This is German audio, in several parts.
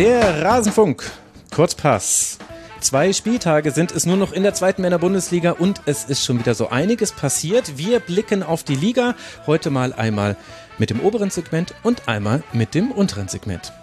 Der Rasenfunk. Kurzpass. Zwei Spieltage sind es nur noch in der zweiten Männer-Bundesliga und es ist schon wieder so einiges passiert. Wir blicken auf die Liga. Heute mal einmal mit dem oberen Segment und einmal mit dem unteren Segment.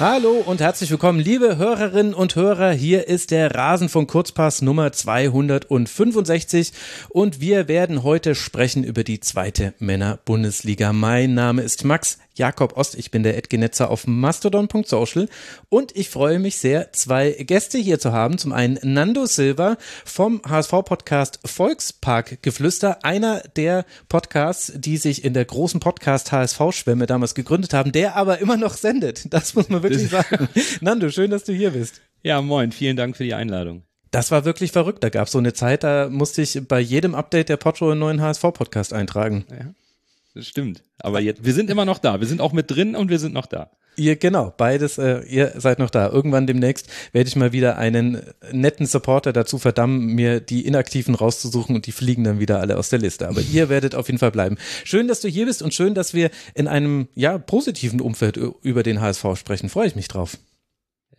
Hallo und herzlich willkommen, liebe Hörerinnen und Hörer. Hier ist der Rasenfunk Kurzpass Nummer 265 und wir werden heute sprechen über die zweite Männer-Bundesliga. Mein Name ist Max Jakob Ost. Ich bin der Edgenetzer auf mastodon.social und ich freue mich sehr, zwei Gäste hier zu haben. Zum einen Nando Silva vom HSV-Podcast Volkspark Geflüster, einer der Podcasts, die sich in der großen Podcast HSV-Schwemme damals gegründet haben, der aber immer noch sendet. Das muss man wirklich sagen. Nando, schön, dass du hier bist. Ja, moin. Vielen Dank für die Einladung. Das war wirklich verrückt. Da gab es so eine Zeit, da musste ich bei jedem Update der Potro einen neuen HSV-Podcast eintragen. Ja. Das stimmt. Aber jetzt, wir sind immer noch da. Wir sind auch mit drin und wir sind noch da. Ihr, genau, beides, äh, ihr seid noch da. Irgendwann demnächst werde ich mal wieder einen netten Supporter dazu verdammen, mir die Inaktiven rauszusuchen und die fliegen dann wieder alle aus der Liste. Aber ihr werdet auf jeden Fall bleiben. Schön, dass du hier bist und schön, dass wir in einem, ja, positiven Umfeld über den HSV sprechen. Freue ich mich drauf.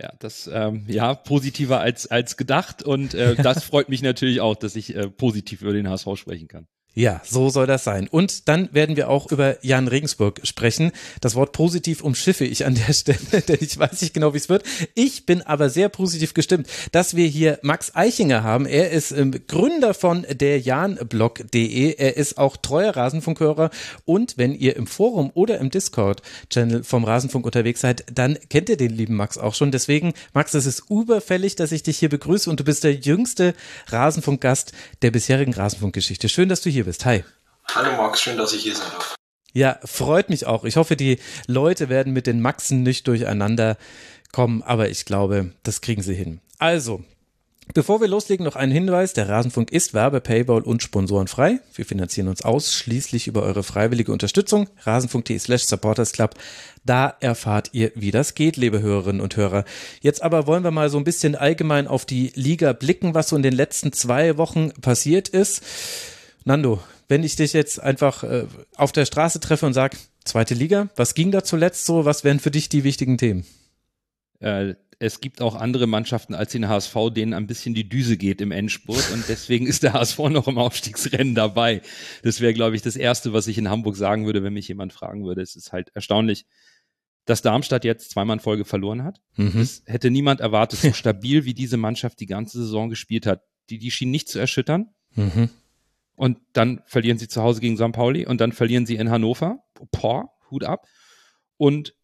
Ja, das ähm, ja positiver als als gedacht und äh, das freut mich natürlich auch, dass ich äh, positiv über den HSV sprechen kann. Ja, so soll das sein. Und dann werden wir auch über Jan Regensburg sprechen. Das Wort positiv umschiffe ich an der Stelle, denn ich weiß nicht genau, wie es wird. Ich bin aber sehr positiv gestimmt, dass wir hier Max Eichinger haben. Er ist ähm, Gründer von der janblog.de. Er ist auch treuer Rasenfunkhörer. Und wenn ihr im Forum oder im Discord-Channel vom Rasenfunk unterwegs seid, dann kennt ihr den lieben Max auch schon. Deswegen, Max, es ist überfällig, dass ich dich hier begrüße und du bist der jüngste Rasenfunkgast der bisherigen Rasenfunkgeschichte. Schön, dass du hier hier bist. Hi. Hallo Max, schön, dass ich hier sein darf. Ja, freut mich auch. Ich hoffe, die Leute werden mit den Maxen nicht durcheinander kommen, aber ich glaube, das kriegen sie hin. Also, Bevor wir loslegen, noch ein Hinweis. Der Rasenfunk ist Werbe, Paywall und sponsorenfrei. Wir finanzieren uns ausschließlich über eure freiwillige Unterstützung. Rasenfunk.de slash supportersclub. Da erfahrt ihr, wie das geht, liebe Hörerinnen und Hörer. Jetzt aber wollen wir mal so ein bisschen allgemein auf die Liga blicken, was so in den letzten zwei Wochen passiert ist. Nando, wenn ich dich jetzt einfach äh, auf der Straße treffe und sage, zweite Liga, was ging da zuletzt so? Was wären für dich die wichtigen Themen? Äh, es gibt auch andere Mannschaften als den HSV, denen ein bisschen die Düse geht im Endspurt und deswegen ist der HSV noch im Aufstiegsrennen dabei. Das wäre, glaube ich, das Erste, was ich in Hamburg sagen würde, wenn mich jemand fragen würde. Es ist halt erstaunlich, dass Darmstadt jetzt zweimal in Folge verloren hat. Mhm. Das hätte niemand erwartet, so stabil wie diese Mannschaft die ganze Saison gespielt hat. Die, die schien nicht zu erschüttern. Mhm und dann verlieren sie zu Hause gegen St. Pauli und dann verlieren sie in Hannover. Boah, Hut ab. Und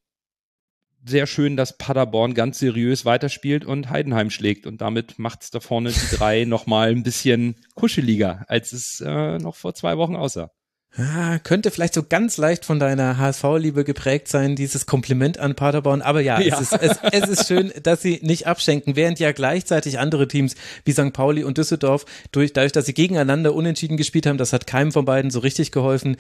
sehr schön, dass Paderborn ganz seriös weiterspielt und Heidenheim schlägt. Und damit macht es da vorne die drei nochmal ein bisschen kuscheliger, als es äh, noch vor zwei Wochen aussah. Ah, könnte vielleicht so ganz leicht von deiner HSV-Liebe geprägt sein, dieses Kompliment an Paderborn. Aber ja, ja. Es, ist, es, es ist schön, dass sie nicht abschenken, während ja gleichzeitig andere Teams wie St. Pauli und Düsseldorf, durch, dadurch, dass sie gegeneinander unentschieden gespielt haben, das hat keinem von beiden so richtig geholfen.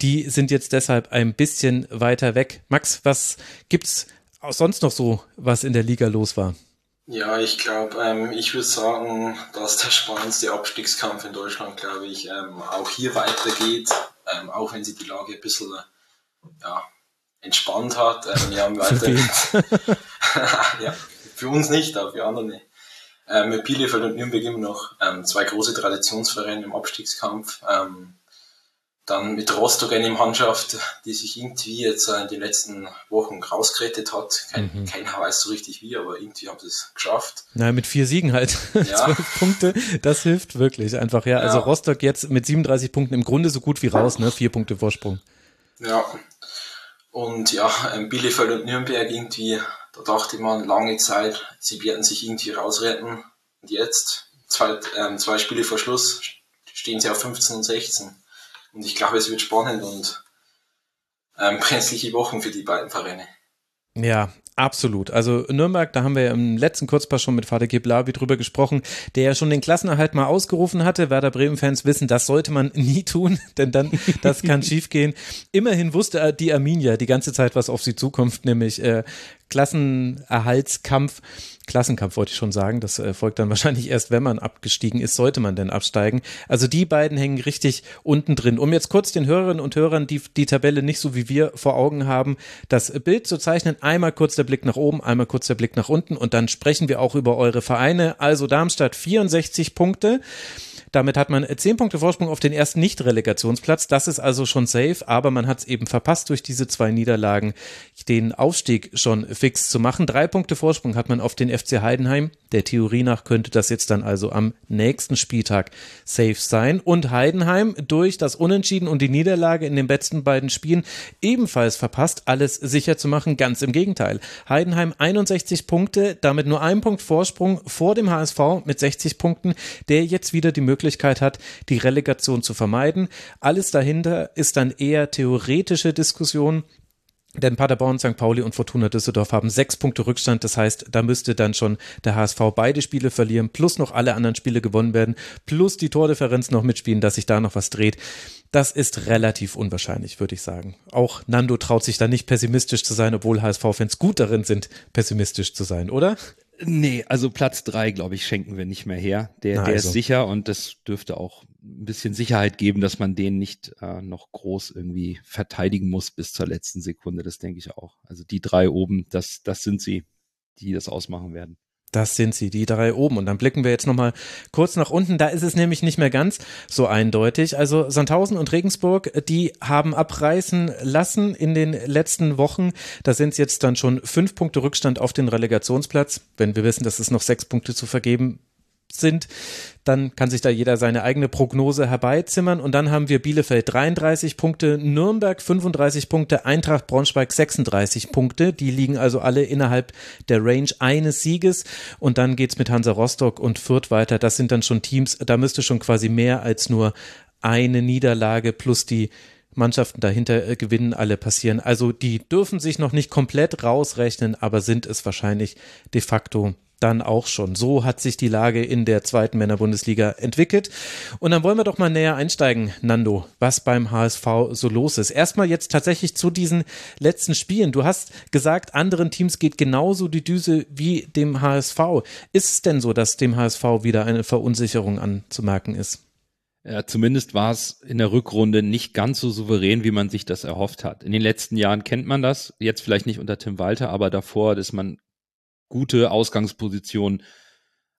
Die sind jetzt deshalb ein bisschen weiter weg. Max, was gibt's auch sonst noch so, was in der Liga los war? Ja, ich glaube, ähm, ich würde sagen, dass der spannendste Abstiegskampf in Deutschland, glaube ich, ähm, auch hier weitergeht ähm, auch wenn sie die Lage ein bisschen ja, entspannt hat. Ähm, wir haben weiter, ja, für uns nicht, aber für andere nicht. Ähm, mit Bielefeld und Nürnberg immer noch ähm, zwei große Traditionsvereine im Abstiegskampf. Ähm, dann mit Rostock eine Mannschaft, die sich irgendwie jetzt in den letzten Wochen rausgerettet hat. Kein, mhm. Keiner weiß so richtig wie, aber irgendwie haben sie es geschafft. Na, mit vier Siegen halt. Ja. Zwölf Punkte, das hilft wirklich einfach, ja. Also ja. Also Rostock jetzt mit 37 Punkten im Grunde so gut wie raus, ne? Vier Punkte Vorsprung. Ja. Und ja, Bielefeld und Nürnberg irgendwie, da dachte man lange Zeit, sie werden sich irgendwie rausretten. Und jetzt, zwei, ähm, zwei Spiele vor Schluss, stehen sie auf 15 und 16. Und ich glaube, es wird spannend und ähm, brenzliche Wochen für die beiden Vereine. Ja, Absolut. Also Nürnberg, da haben wir im letzten Kurzpass schon mit Vater Geblavi drüber gesprochen, der ja schon den Klassenerhalt mal ausgerufen hatte. Werder Bremen-Fans wissen, das sollte man nie tun, denn dann, das kann schiefgehen. Immerhin wusste die Arminia die ganze Zeit, was auf sie zukommt, nämlich äh, Klassenerhaltskampf Klassenkampf wollte ich schon sagen. Das äh, folgt dann wahrscheinlich erst, wenn man abgestiegen ist, sollte man denn absteigen. Also die beiden hängen richtig unten drin. Um jetzt kurz den Hörerinnen und Hörern, die die Tabelle nicht so wie wir vor Augen haben, das Bild zu zeichnen, einmal kurz der Blick nach oben, einmal kurz der Blick nach unten und dann sprechen wir auch über eure Vereine. Also Darmstadt 64 Punkte. Damit hat man zehn Punkte Vorsprung auf den ersten Nicht-Relegationsplatz. Das ist also schon safe, aber man hat es eben verpasst durch diese zwei Niederlagen, den Aufstieg schon fix zu machen. Drei Punkte Vorsprung hat man auf den FC Heidenheim. Der Theorie nach könnte das jetzt dann also am nächsten Spieltag safe sein. Und Heidenheim durch das Unentschieden und die Niederlage in den letzten beiden Spielen ebenfalls verpasst, alles sicher zu machen. Ganz im Gegenteil. Heidenheim 61 Punkte, damit nur ein Punkt Vorsprung vor dem HSV mit 60 Punkten, der jetzt wieder die Möglichkeit Möglichkeit hat, die Relegation zu vermeiden. Alles dahinter ist dann eher theoretische Diskussion. Denn Paderborn, St. Pauli und Fortuna Düsseldorf haben sechs Punkte Rückstand. Das heißt, da müsste dann schon der HSV beide Spiele verlieren, plus noch alle anderen Spiele gewonnen werden, plus die Tordifferenz noch mitspielen, dass sich da noch was dreht. Das ist relativ unwahrscheinlich, würde ich sagen. Auch Nando traut sich da nicht pessimistisch zu sein, obwohl HSV-Fans gut darin sind, pessimistisch zu sein, oder? Nee, also Platz drei, glaube ich, schenken wir nicht mehr her. Der, Na, der also. ist sicher und das dürfte auch ein bisschen Sicherheit geben, dass man den nicht äh, noch groß irgendwie verteidigen muss bis zur letzten Sekunde. Das denke ich auch. Also die drei oben, das, das sind sie, die das ausmachen werden. Das sind sie, die drei oben. Und dann blicken wir jetzt nochmal kurz nach unten. Da ist es nämlich nicht mehr ganz so eindeutig. Also Sandhausen und Regensburg, die haben abreißen lassen in den letzten Wochen. Da sind es jetzt dann schon fünf Punkte Rückstand auf den Relegationsplatz. Wenn wir wissen, dass es noch sechs Punkte zu vergeben sind, dann kann sich da jeder seine eigene Prognose herbeizimmern. Und dann haben wir Bielefeld 33 Punkte, Nürnberg 35 Punkte, Eintracht Braunschweig 36 Punkte. Die liegen also alle innerhalb der Range eines Sieges. Und dann geht's mit Hansa Rostock und Fürth weiter. Das sind dann schon Teams, da müsste schon quasi mehr als nur eine Niederlage plus die Mannschaften dahinter äh, gewinnen alle passieren. Also die dürfen sich noch nicht komplett rausrechnen, aber sind es wahrscheinlich de facto dann auch schon. So hat sich die Lage in der zweiten Männerbundesliga entwickelt. Und dann wollen wir doch mal näher einsteigen, Nando, was beim HSV so los ist. Erstmal jetzt tatsächlich zu diesen letzten Spielen. Du hast gesagt, anderen Teams geht genauso die Düse wie dem HSV. Ist es denn so, dass dem HSV wieder eine Verunsicherung anzumerken ist? Ja, zumindest war es in der Rückrunde nicht ganz so souverän, wie man sich das erhofft hat. In den letzten Jahren kennt man das, jetzt vielleicht nicht unter Tim Walter, aber davor, dass man gute Ausgangsposition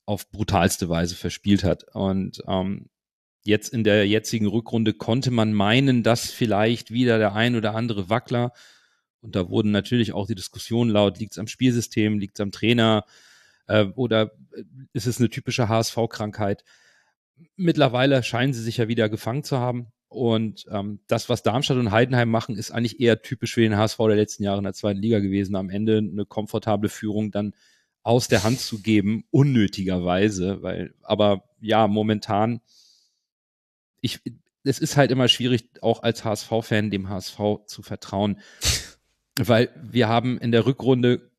auf brutalste Weise verspielt hat. Und ähm, jetzt in der jetzigen Rückrunde konnte man meinen, dass vielleicht wieder der ein oder andere Wackler, und da wurden natürlich auch die Diskussionen laut, liegt es am Spielsystem, liegt es am Trainer äh, oder äh, ist es eine typische HSV-Krankheit? Mittlerweile scheinen sie sich ja wieder gefangen zu haben. Und ähm, das, was Darmstadt und Heidenheim machen, ist eigentlich eher typisch für den HSV der letzten Jahre in der zweiten Liga gewesen. Am Ende eine komfortable Führung dann aus der Hand zu geben, unnötigerweise, weil, aber ja, momentan, ich, es ist halt immer schwierig, auch als HSV-Fan dem HSV zu vertrauen, weil wir haben in der Rückrunde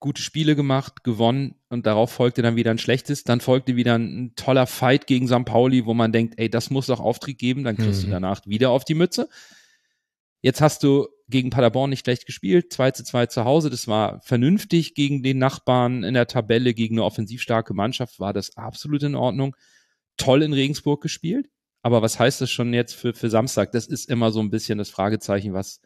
gute Spiele gemacht, gewonnen und darauf folgte dann wieder ein schlechtes. Dann folgte wieder ein, toller Fight gegen St. Pauli, wo man denkt, ey, das muss doch Auftrieb geben, dann kriegst mhm. du danach wieder auf die Mütze. Jetzt hast du gegen Paderborn nicht schlecht gespielt, 2 zu 2 zu Hause, das war vernünftig gegen den Nachbarn in der Tabelle, gegen eine offensiv starke Mannschaft, war das absolut in Ordnung. Toll in Regensburg gespielt, aber was heißt das schon jetzt für, für Samstag? Das ist immer so ein bisschen das Fragezeichen, was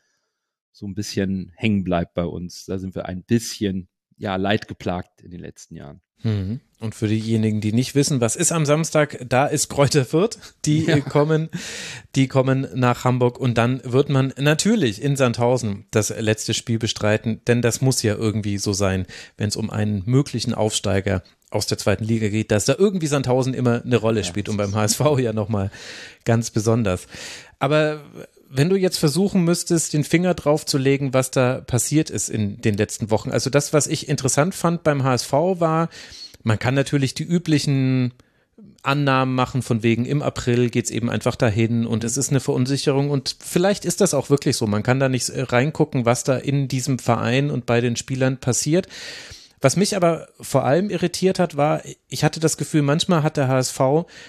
so ein bisschen hängen bleibt bei uns. Da sind wir ein bisschen ja, leidgeplagt in den letzten Jahren. Mhm. Und für diejenigen, die nicht wissen, was ist am Samstag, da ist Kräuter Fürth. Die ja. kommen, die kommen nach Hamburg und dann wird man natürlich in Sandhausen das letzte Spiel bestreiten, denn das muss ja irgendwie so sein, wenn es um einen möglichen Aufsteiger aus der zweiten Liga geht, dass da irgendwie Sandhausen immer eine Rolle spielt ja, und beim HSV ja nochmal ganz besonders. Aber wenn du jetzt versuchen müsstest, den Finger drauf zu legen, was da passiert ist in den letzten Wochen. Also das, was ich interessant fand beim HSV war, man kann natürlich die üblichen Annahmen machen von wegen im April geht's eben einfach dahin und es ist eine Verunsicherung und vielleicht ist das auch wirklich so. Man kann da nicht reingucken, was da in diesem Verein und bei den Spielern passiert. Was mich aber vor allem irritiert hat, war, ich hatte das Gefühl, manchmal hat der HSV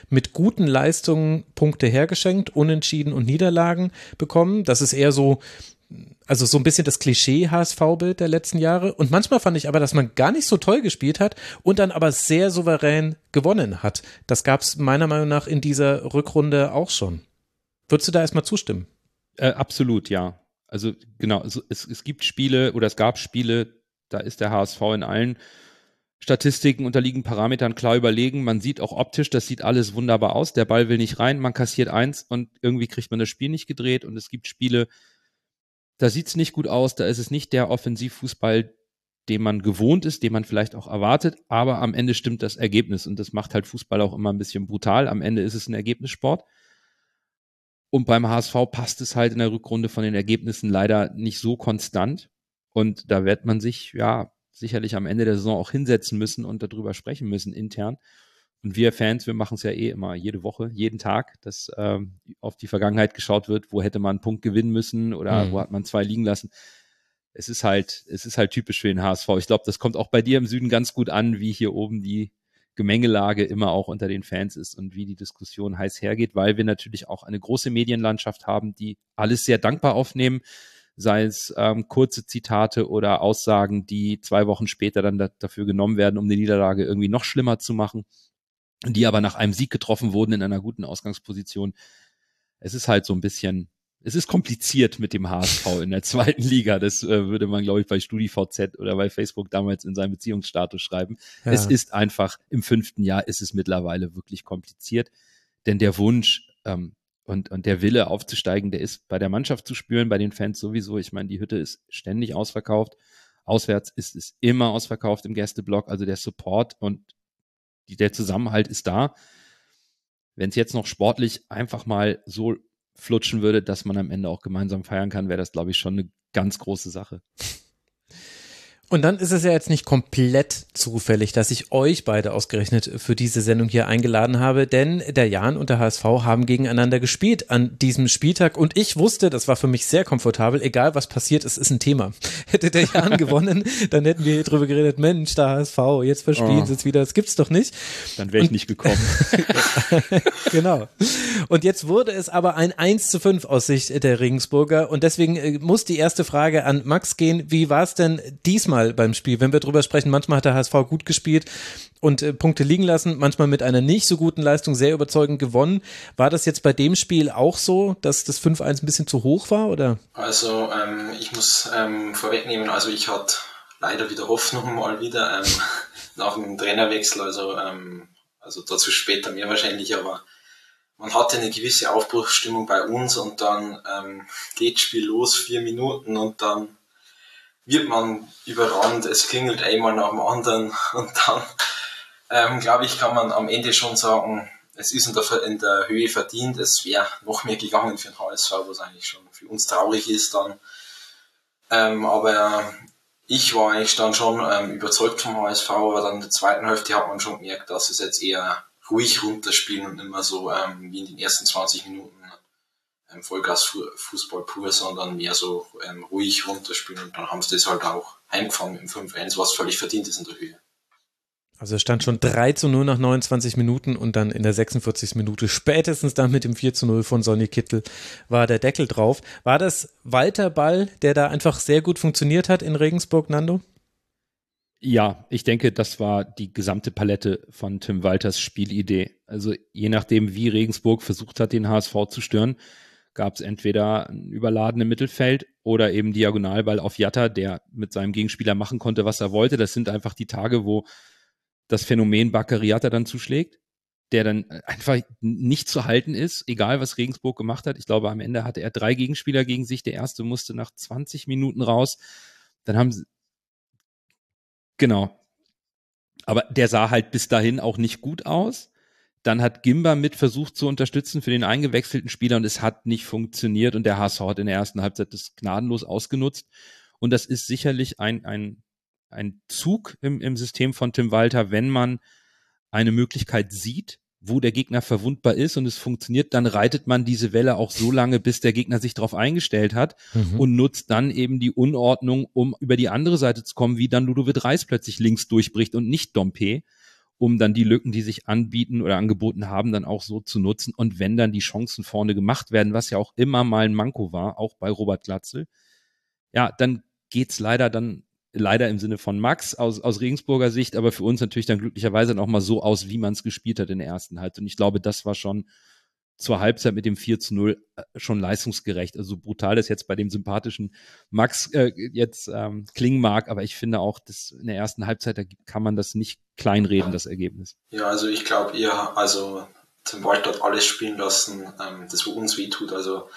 mit guten Leistungen Punkte hergeschenkt, Unentschieden und Niederlagen bekommen. Das ist eher so also so ein bisschen das Klischee HSV-Bild der letzten Jahre. Und manchmal fand ich aber, dass man gar nicht so toll gespielt hat und dann aber sehr souverän gewonnen hat. Das gab es meiner Meinung nach in dieser Rückrunde auch schon. Würdest du da erstmal zustimmen? Äh, absolut, ja. Also genau, also es, es gibt Spiele oder es gab Spiele, da ist der HSV in allen Statistiken unterliegen Parametern klar überlegen. Man sieht auch optisch, das sieht alles wunderbar aus. Der Ball will nicht rein, man kassiert eins und irgendwie kriegt man das Spiel nicht gedreht. Und es gibt Spiele, da sieht es nicht gut aus, da ist es nicht der Offensivfußball, den man gewohnt ist, den man vielleicht auch erwartet, aber am Ende stimmt das Ergebnis und das macht halt Fußball auch immer ein bisschen brutal. Am Ende ist es ein Ergebnissport. Und beim HSV passt es halt in der Rückrunde von den Ergebnissen leider nicht so konstant. Und da wird man sich, ja, sicherlich am Ende der Saison auch hinsetzen müssen und darüber sprechen müssen intern. Und wir Fans, wir machen es ja eh immer jede Woche, jeden Tag, dass ähm, auf die Vergangenheit geschaut wird, wo hätte man einen Punkt gewinnen müssen oder mhm. wo hat man zwei liegen lassen. Es ist halt, es ist halt typisch für den HSV. Ich glaube, das kommt auch bei dir im Süden ganz gut an, wie hier oben die Gemengelage immer auch unter den Fans ist und wie die Diskussion heiß hergeht, weil wir natürlich auch eine große Medienlandschaft haben, die alles sehr dankbar aufnehmen sei es ähm, kurze Zitate oder Aussagen, die zwei Wochen später dann da, dafür genommen werden, um die Niederlage irgendwie noch schlimmer zu machen, die aber nach einem Sieg getroffen wurden in einer guten Ausgangsposition. Es ist halt so ein bisschen, es ist kompliziert mit dem HSV in der zweiten Liga. Das äh, würde man, glaube ich, bei StudiVZ oder bei Facebook damals in seinem Beziehungsstatus schreiben. Ja. Es ist einfach, im fünften Jahr ist es mittlerweile wirklich kompliziert, denn der Wunsch, ähm, und, und der Wille aufzusteigen, der ist bei der Mannschaft zu spüren, bei den Fans sowieso. Ich meine, die Hütte ist ständig ausverkauft. Auswärts ist es immer ausverkauft im Gästeblock. Also der Support und die, der Zusammenhalt ist da. Wenn es jetzt noch sportlich einfach mal so flutschen würde, dass man am Ende auch gemeinsam feiern kann, wäre das, glaube ich, schon eine ganz große Sache. Und dann ist es ja jetzt nicht komplett zufällig, dass ich euch beide ausgerechnet für diese Sendung hier eingeladen habe, denn der Jan und der HSV haben gegeneinander gespielt an diesem Spieltag und ich wusste, das war für mich sehr komfortabel, egal was passiert, es ist ein Thema. Hätte der Jan gewonnen, dann hätten wir drüber geredet, Mensch, der HSV, jetzt verspielen oh. sie es wieder, das gibt's doch nicht. Dann wäre ich und, nicht gekommen. genau. Und jetzt wurde es aber ein 1 zu 5 aus Sicht der Regensburger und deswegen äh, muss die erste Frage an Max gehen, wie war es denn diesmal manchmal beim Spiel, wenn wir drüber sprechen, manchmal hat der HSV gut gespielt und äh, Punkte liegen lassen, manchmal mit einer nicht so guten Leistung sehr überzeugend gewonnen. War das jetzt bei dem Spiel auch so, dass das 5-1 ein bisschen zu hoch war, oder? Also, ähm, ich muss ähm, vorwegnehmen, also ich hatte leider wieder Hoffnung mal wieder ähm, nach dem Trainerwechsel, also, ähm, also dazu später mehr wahrscheinlich, aber man hatte eine gewisse Aufbruchsstimmung bei uns und dann ähm, geht Spiel los, vier Minuten und dann wird man überrannt, es klingelt einmal nach dem anderen und dann, ähm, glaube ich, kann man am Ende schon sagen, es ist in der, in der Höhe verdient, es wäre noch mehr gegangen für den HSV, was eigentlich schon für uns traurig ist dann. Ähm, aber ich war eigentlich dann schon ähm, überzeugt vom HSV, aber dann in der zweiten Hälfte hat man schon gemerkt, dass es jetzt eher ruhig runterspielen und nicht mehr so ähm, wie in den ersten 20 Minuten ähm, Vollgas-Fußball pur, sondern mehr so ähm, ruhig runterspielen und dann haben sie das halt auch heimgefangen im 5-1, was völlig verdient ist in der Höhe. Also es stand schon 3 zu 0 nach 29 Minuten und dann in der 46. Minute spätestens dann mit dem 4 zu 0 von Sonny Kittel war der Deckel drauf. War das Walter Ball, der da einfach sehr gut funktioniert hat in Regensburg, Nando? Ja, ich denke, das war die gesamte Palette von Tim Walters Spielidee. Also je nachdem, wie Regensburg versucht hat, den HSV zu stören, gab es entweder einen überladenen Mittelfeld oder eben Diagonalball auf Jatta, der mit seinem Gegenspieler machen konnte, was er wollte. Das sind einfach die Tage, wo das Phänomen Baccariata dann zuschlägt, der dann einfach nicht zu halten ist, egal was Regensburg gemacht hat. Ich glaube, am Ende hatte er drei Gegenspieler gegen sich. Der erste musste nach 20 Minuten raus. Dann haben sie, genau. Aber der sah halt bis dahin auch nicht gut aus. Dann hat Gimba mit versucht zu unterstützen für den eingewechselten Spieler und es hat nicht funktioniert und der HSV hat in der ersten Halbzeit das gnadenlos ausgenutzt. Und das ist sicherlich ein, ein, ein Zug im, im System von Tim Walter, wenn man eine Möglichkeit sieht, wo der Gegner verwundbar ist und es funktioniert, dann reitet man diese Welle auch so lange, bis der Gegner sich darauf eingestellt hat mhm. und nutzt dann eben die Unordnung, um über die andere Seite zu kommen, wie dann Ludovic Reis plötzlich links durchbricht und nicht Dompe um dann die Lücken, die sich anbieten oder angeboten haben, dann auch so zu nutzen. Und wenn dann die Chancen vorne gemacht werden, was ja auch immer mal ein Manko war, auch bei Robert Glatzel, ja, dann geht's leider dann leider im Sinne von Max aus, aus Regensburger Sicht, aber für uns natürlich dann glücklicherweise noch mal so aus, wie man es gespielt hat in der ersten Halbzeit. Und ich glaube, das war schon zur Halbzeit mit dem 4 zu 0 äh, schon leistungsgerecht. Also brutal das jetzt bei dem sympathischen Max äh, jetzt ähm, klingen mag, aber ich finde auch, dass in der ersten Halbzeit da kann man das nicht kleinreden, das Ergebnis. Ja, also ich glaube, ihr, also Tim Walter hat alles spielen lassen, ähm, das wo uns weh tut. Also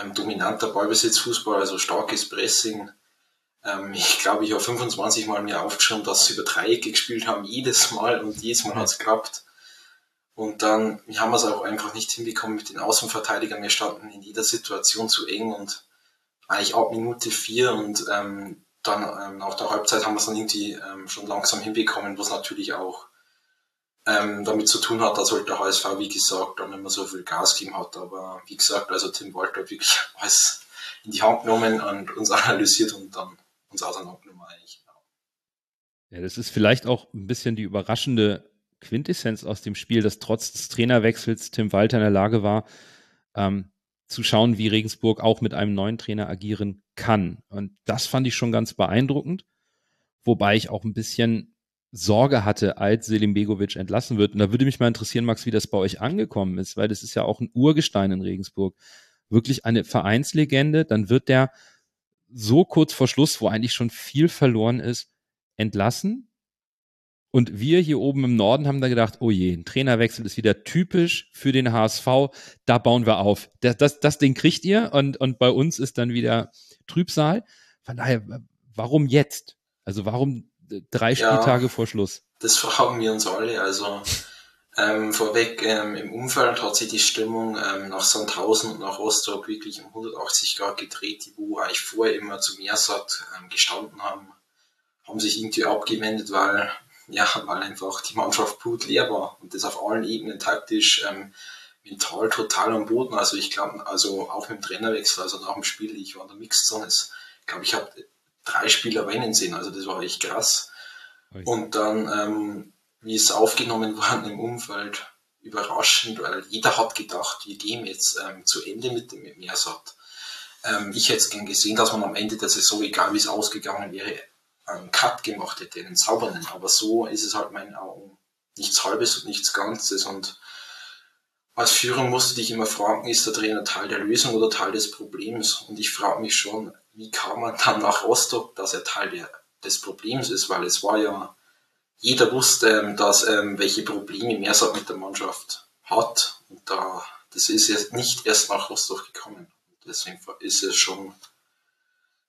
ähm, dominanter Ballbesitzfußball, also starkes Pressing. Ähm, ich glaube, ich habe 25 Mal mir aufgeschrieben, dass sie über Dreiecke gespielt haben, jedes Mal und jedes Mal hat es geklappt. Und dann wir haben wir es auch einfach nicht hinbekommen mit den Außenverteidigern. Wir standen in jeder Situation zu eng und eigentlich ab Minute vier und ähm, dann ähm, nach der Halbzeit haben wir es dann irgendwie ähm, schon langsam hinbekommen, was natürlich auch ähm, damit zu tun hat, dass halt der HSV, wie gesagt, dann immer so viel Gas gegeben hat. Aber wie gesagt, also Tim Walter hat wirklich alles in die Hand genommen und uns analysiert und dann uns auseinandergenommen eigentlich. Ja, das ist vielleicht auch ein bisschen die überraschende Quintessenz aus dem Spiel, dass trotz des Trainerwechsels Tim Walter in der Lage war, ähm, zu schauen, wie Regensburg auch mit einem neuen Trainer agieren kann. Und das fand ich schon ganz beeindruckend, wobei ich auch ein bisschen Sorge hatte, als Selim Begovic entlassen wird. Und da würde mich mal interessieren, Max, wie das bei euch angekommen ist, weil das ist ja auch ein Urgestein in Regensburg. Wirklich eine Vereinslegende. Dann wird der so kurz vor Schluss, wo eigentlich schon viel verloren ist, entlassen. Und wir hier oben im Norden haben da gedacht, oh je, ein Trainerwechsel ist wieder typisch für den HSV, da bauen wir auf. Das, das, das Ding kriegt ihr und, und bei uns ist dann wieder Trübsal. Von daher, warum jetzt? Also warum drei Spieltage ja, vor Schluss. Das fragen wir uns alle. Also ähm, vorweg ähm, im Umfeld hat sich die Stimmung ähm, nach Sandhausen und nach Rostock wirklich um 180 Grad gedreht, die wo eigentlich vorher immer zum Meersat ähm, gestanden haben, haben sich irgendwie abgewendet, weil ja, weil einfach die Mannschaft blutleer war und das auf allen Ebenen taktisch, ähm, mental total am Boden. Also ich glaube, also auch mit dem Trainerwechsel, also nach dem Spiel, ich war in der Mixzone, ich glaube, ich habe drei Spieler weinen sehen. Also das war echt krass. Und dann, ähm, wie es aufgenommen war im Umfeld, überraschend, weil jeder hat gedacht, wir gehen jetzt ähm, zu Ende mit dem Meersat. Ähm, ich hätte es gern gesehen, dass man am Ende der Saison, egal wie es ausgegangen wäre, einen Cut gemacht hätte, einen sauberen. Aber so ist es halt meinen Augen nichts Halbes und nichts Ganzes. Und als Führung musst du dich immer fragen, ist der Trainer Teil der Lösung oder Teil des Problems? Und ich frage mich schon, wie kam man dann nach Rostock, dass er Teil der, des Problems ist, weil es war ja, jeder wusste, ähm, dass, ähm, welche Probleme Mersat mit der Mannschaft hat. Und da, das ist jetzt nicht erst nach Rostock gekommen. Deswegen ist es schon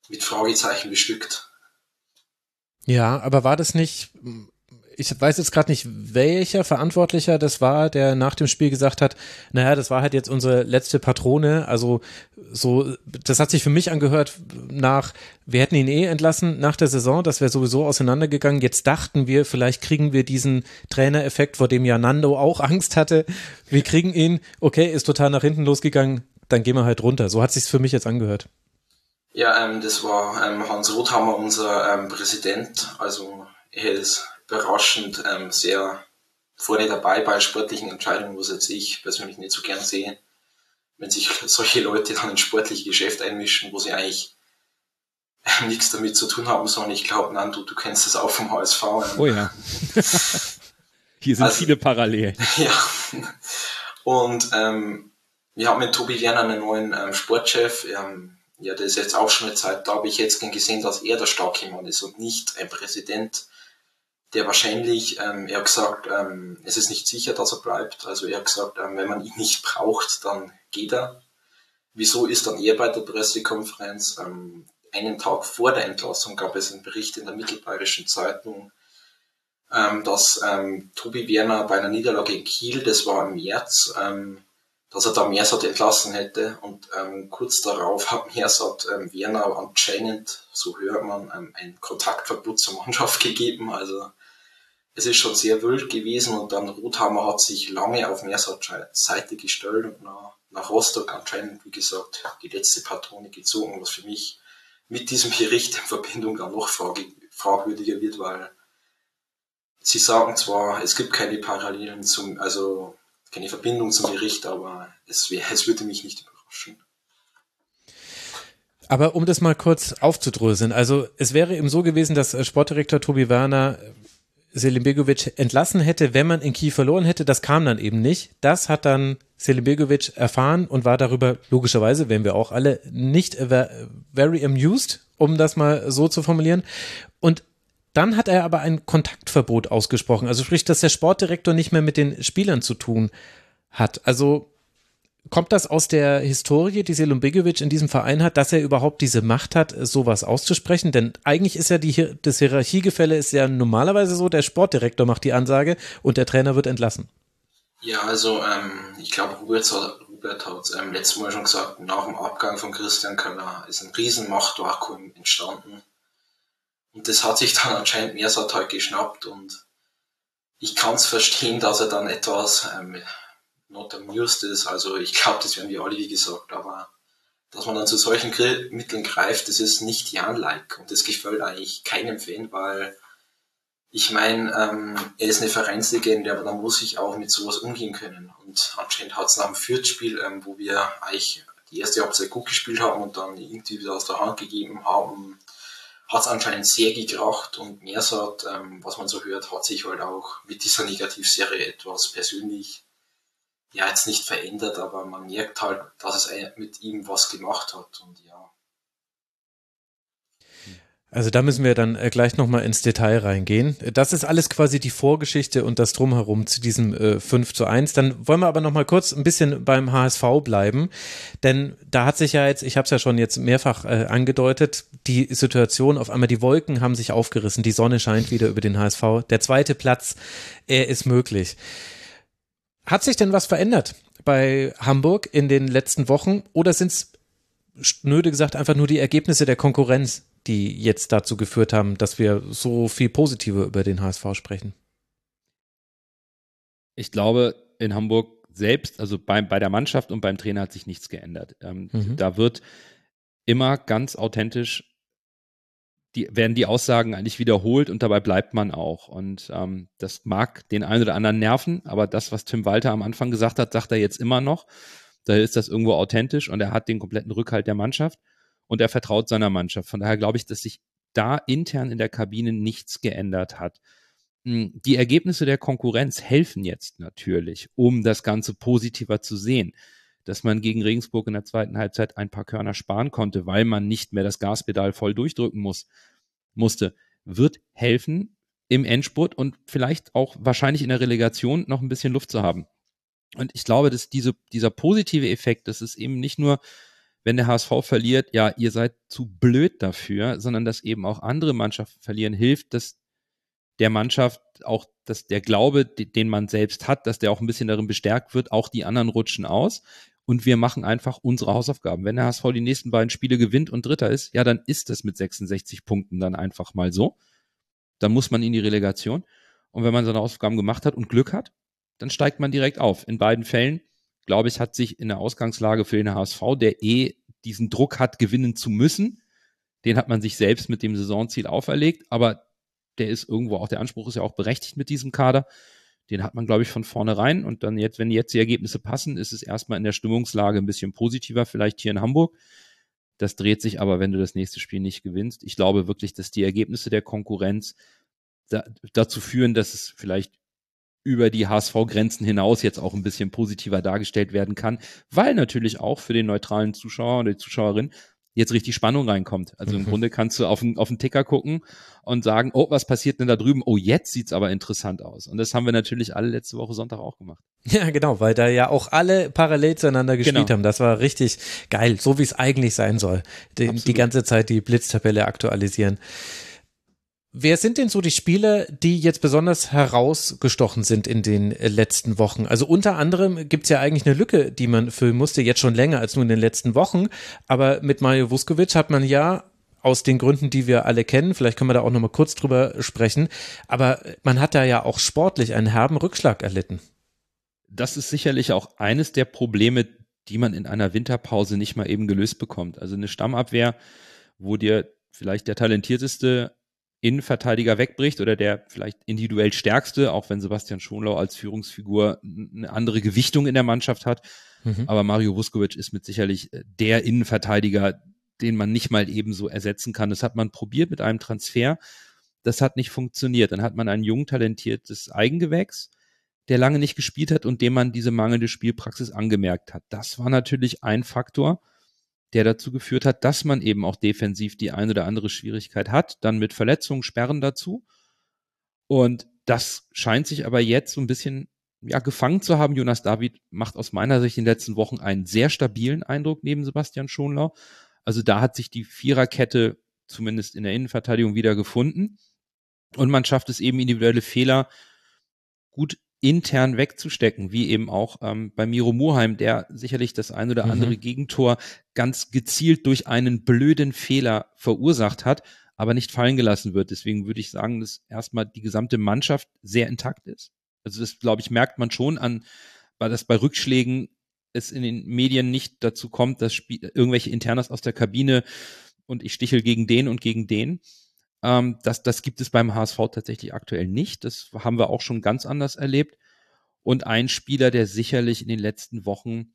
mit Fragezeichen bestückt. Ja, aber war das nicht ich weiß jetzt gerade nicht, welcher Verantwortlicher das war, der nach dem Spiel gesagt hat, naja, das war halt jetzt unsere letzte Patrone. Also so, das hat sich für mich angehört nach, wir hätten ihn eh entlassen nach der Saison, das wäre sowieso auseinandergegangen. Jetzt dachten wir, vielleicht kriegen wir diesen Trainereffekt, vor dem ja Nando auch Angst hatte. Wir kriegen ihn, okay, ist total nach hinten losgegangen, dann gehen wir halt runter. So hat sich's für mich jetzt angehört. Ja, ähm, das war ähm, Hans Rothammer, unser ähm, Präsident. Also er ist überraschend ähm, sehr vorne dabei bei sportlichen Entscheidungen, was jetzt ich persönlich nicht so gern sehe. Wenn sich solche Leute dann ins sportliche Geschäft einmischen, wo sie eigentlich ähm, nichts damit zu tun haben, sondern ich glaube, nein, du, du kennst das auch vom HSV. Ähm. Oh ja. Hier sind also, viele Parallelen. Ja. Und ähm, wir haben mit Tobi Werner einen neuen ähm, Sportchef. Ähm, ja, der ist jetzt auch schon eine Zeit da, habe ich jetzt gesehen, dass er der starke Mann ist und nicht ein Präsident, der wahrscheinlich, ähm, er hat gesagt, ähm, es ist nicht sicher, dass er bleibt. Also er hat gesagt, ähm, wenn man ihn nicht braucht, dann geht er. Wieso ist dann er bei der Pressekonferenz? Ähm, einen Tag vor der Entlassung gab es einen Bericht in der Mittelbayerischen Zeitung, ähm, dass ähm, Tobi Werner bei einer Niederlage in Kiel, das war im März, ähm, dass er da Mersat entlassen hätte und ähm, kurz darauf hat Mersat ähm, Werner anscheinend, so hört man, ähm, ein Kontaktverbot zur Mannschaft gegeben. Also es ist schon sehr wild gewesen und dann Rothammer hat sich lange auf Mersat Seite gestellt und nach, nach Rostock anscheinend, wie gesagt, die letzte Patrone gezogen, was für mich mit diesem Bericht in Verbindung dann noch fragwürdiger wird, weil sie sagen zwar, es gibt keine Parallelen zum, also keine Verbindung zum Bericht, aber es, wär, es würde mich nicht überraschen. Aber um das mal kurz aufzudröseln, also es wäre eben so gewesen, dass äh, Sportdirektor Tobi Werner Selim Begovic entlassen hätte, wenn man in Kiew verloren hätte. Das kam dann eben nicht. Das hat dann Selim Begovic erfahren und war darüber, logischerweise, wären wir auch alle, nicht very amused, um das mal so zu formulieren. Und dann hat er aber ein Kontaktverbot ausgesprochen. Also sprich, dass der Sportdirektor nicht mehr mit den Spielern zu tun hat. Also kommt das aus der Historie, die Selim Begovic in diesem Verein hat, dass er überhaupt diese Macht hat, sowas auszusprechen? Denn eigentlich ist ja die, das Hierarchiegefälle ist ja normalerweise so, der Sportdirektor macht die Ansage und der Trainer wird entlassen. Ja, also ähm, ich glaube, Robert, Robert hat es ähm, letztes Mal schon gesagt, nach dem Abgang von Christian Köller ist ein riesen Machtvakuum entstanden. Und das hat sich dann anscheinend Mersat halt geschnappt und ich kann es verstehen, dass er dann etwas ähm, not amused ist. Also ich glaube, das werden wir alle, wie gesagt, aber dass man dann zu solchen Mitteln greift, das ist nicht Jan-like und das gefällt eigentlich keinem Fan, weil ich meine, ähm, er ist eine Vereinslegende, aber dann muss ich auch mit sowas umgehen können. Und anscheinend hat es nach dem Fürth-Spiel, ähm, wo wir eigentlich die erste Halbzeit gut gespielt haben und dann irgendwie wieder aus der Hand gegeben haben, hat es anscheinend sehr gekracht und Mersat, ähm, was man so hört, hat sich halt auch mit dieser Negativserie etwas persönlich ja jetzt nicht verändert, aber man merkt halt, dass es mit ihm was gemacht hat und ja. Also da müssen wir dann äh, gleich nochmal ins Detail reingehen. Das ist alles quasi die Vorgeschichte und das Drumherum zu diesem äh, 5 zu 1. Dann wollen wir aber nochmal kurz ein bisschen beim HSV bleiben, denn da hat sich ja jetzt, ich habe es ja schon jetzt mehrfach äh, angedeutet, die Situation, auf einmal die Wolken haben sich aufgerissen, die Sonne scheint wieder über den HSV. Der zweite Platz, er ist möglich. Hat sich denn was verändert bei Hamburg in den letzten Wochen oder sind es schnöde gesagt einfach nur die Ergebnisse der Konkurrenz, die jetzt dazu geführt haben, dass wir so viel positiver über den HSV sprechen? Ich glaube, in Hamburg selbst, also bei, bei der Mannschaft und beim Trainer hat sich nichts geändert. Ähm, mhm. Da wird immer ganz authentisch die, werden die Aussagen eigentlich wiederholt und dabei bleibt man auch. Und ähm, das mag den einen oder anderen nerven, aber das, was Tim Walter am Anfang gesagt hat, sagt er jetzt immer noch. Da ist das irgendwo authentisch und er hat den kompletten Rückhalt der Mannschaft und er vertraut seiner Mannschaft. Von daher glaube ich, dass sich da intern in der Kabine nichts geändert hat. Hm, die Ergebnisse der Konkurrenz helfen jetzt natürlich, um das Ganze positiver zu sehen dass man gegen Regensburg in der zweiten Halbzeit ein paar Körner sparen konnte, weil man nicht mehr das Gaspedal voll durchdrücken muss, musste, wird helfen im Endspurt und vielleicht auch wahrscheinlich in der Relegation noch ein bisschen Luft zu haben. Und ich glaube, dass diese, dieser positive Effekt, das ist eben nicht nur, wenn der HSV verliert, ja, ihr seid zu blöd dafür, sondern dass eben auch andere Mannschaften verlieren, hilft, dass der Mannschaft auch, dass der Glaube, den man selbst hat, dass der auch ein bisschen darin bestärkt wird, auch die anderen rutschen aus und wir machen einfach unsere Hausaufgaben. Wenn der HSV die nächsten beiden Spiele gewinnt und Dritter ist, ja, dann ist das mit 66 Punkten dann einfach mal so. Dann muss man in die Relegation. Und wenn man seine Hausaufgaben gemacht hat und Glück hat, dann steigt man direkt auf. In beiden Fällen, glaube ich, hat sich in der Ausgangslage für den HSV, der eh diesen Druck hat, gewinnen zu müssen, den hat man sich selbst mit dem Saisonziel auferlegt, aber der ist irgendwo auch, der Anspruch ist ja auch berechtigt mit diesem Kader den hat man, glaube ich, von vornherein. Und dann jetzt, wenn jetzt die Ergebnisse passen, ist es erstmal in der Stimmungslage ein bisschen positiver, vielleicht hier in Hamburg. Das dreht sich aber, wenn du das nächste Spiel nicht gewinnst. Ich glaube wirklich, dass die Ergebnisse der Konkurrenz da, dazu führen, dass es vielleicht über die HSV-Grenzen hinaus jetzt auch ein bisschen positiver dargestellt werden kann, weil natürlich auch für den neutralen Zuschauer oder die Zuschauerin jetzt richtig Spannung reinkommt. Also im mhm. Grunde kannst du auf den, auf den Ticker gucken und sagen, oh, was passiert denn da drüben? Oh, jetzt sieht's aber interessant aus. Und das haben wir natürlich alle letzte Woche Sonntag auch gemacht. Ja, genau, weil da ja auch alle parallel zueinander gespielt genau. haben. Das war richtig geil, so wie es eigentlich sein soll. Die, die ganze Zeit die Blitztabelle aktualisieren. Wer sind denn so die Spieler, die jetzt besonders herausgestochen sind in den letzten Wochen? Also unter anderem gibt es ja eigentlich eine Lücke, die man füllen musste, jetzt schon länger als nur in den letzten Wochen. Aber mit Mario Vuskovic hat man ja aus den Gründen, die wir alle kennen, vielleicht können wir da auch nochmal kurz drüber sprechen, aber man hat da ja auch sportlich einen herben Rückschlag erlitten. Das ist sicherlich auch eines der Probleme, die man in einer Winterpause nicht mal eben gelöst bekommt. Also eine Stammabwehr, wo dir vielleicht der talentierteste Innenverteidiger wegbricht oder der vielleicht individuell stärkste, auch wenn Sebastian Schonlau als Führungsfigur eine andere Gewichtung in der Mannschaft hat. Mhm. Aber Mario Vuskovic ist mit sicherlich äh, der Innenverteidiger, den man nicht mal ebenso ersetzen kann. Das hat man probiert mit einem Transfer. Das hat nicht funktioniert. Dann hat man ein jung talentiertes Eigengewächs, der lange nicht gespielt hat und dem man diese mangelnde Spielpraxis angemerkt hat. Das war natürlich ein Faktor, der dazu geführt hat, dass man eben auch defensiv die eine oder andere Schwierigkeit hat. Dann mit Verletzungen, Sperren dazu. Und das scheint sich aber jetzt so ein bisschen ja, gefangen zu haben. Jonas David macht aus meiner Sicht in den letzten Wochen einen sehr stabilen Eindruck neben Sebastian Schonlau. Also da hat sich die Viererkette zumindest in der Innenverteidigung wieder gefunden. Und man schafft es eben individuelle Fehler gut intern wegzustecken, wie eben auch ähm, bei Miro Murheim, der sicherlich das ein oder andere mhm. Gegentor ganz gezielt durch einen blöden Fehler verursacht hat, aber nicht fallen gelassen wird. Deswegen würde ich sagen, dass erstmal die gesamte Mannschaft sehr intakt ist. Also das, glaube ich, merkt man schon an, weil das bei Rückschlägen es in den Medien nicht dazu kommt, dass Spiel, irgendwelche Internas aus der Kabine und ich stichel gegen den und gegen den. Ähm, das, das gibt es beim HSV tatsächlich aktuell nicht. Das haben wir auch schon ganz anders erlebt. Und ein Spieler, der sicherlich in den letzten Wochen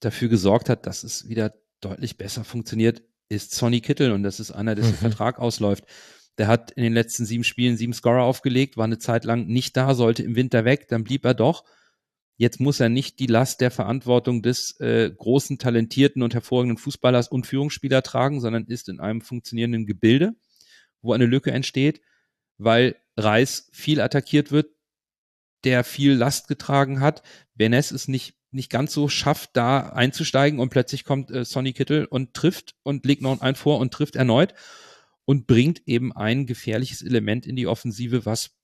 dafür gesorgt hat, dass es wieder deutlich besser funktioniert, ist Sonny Kittel. Und das ist einer, dessen mhm. Vertrag ausläuft. Der hat in den letzten sieben Spielen sieben Scorer aufgelegt, war eine Zeit lang nicht da, sollte im Winter weg, dann blieb er doch. Jetzt muss er nicht die Last der Verantwortung des äh, großen, talentierten und hervorragenden Fußballers und Führungsspieler tragen, sondern ist in einem funktionierenden Gebilde, wo eine Lücke entsteht, weil Reis viel attackiert wird, der viel Last getragen hat. Benes es nicht nicht ganz so schafft, da einzusteigen und plötzlich kommt äh, Sonny Kittel und trifft und legt noch ein vor und trifft erneut und bringt eben ein gefährliches Element in die Offensive, was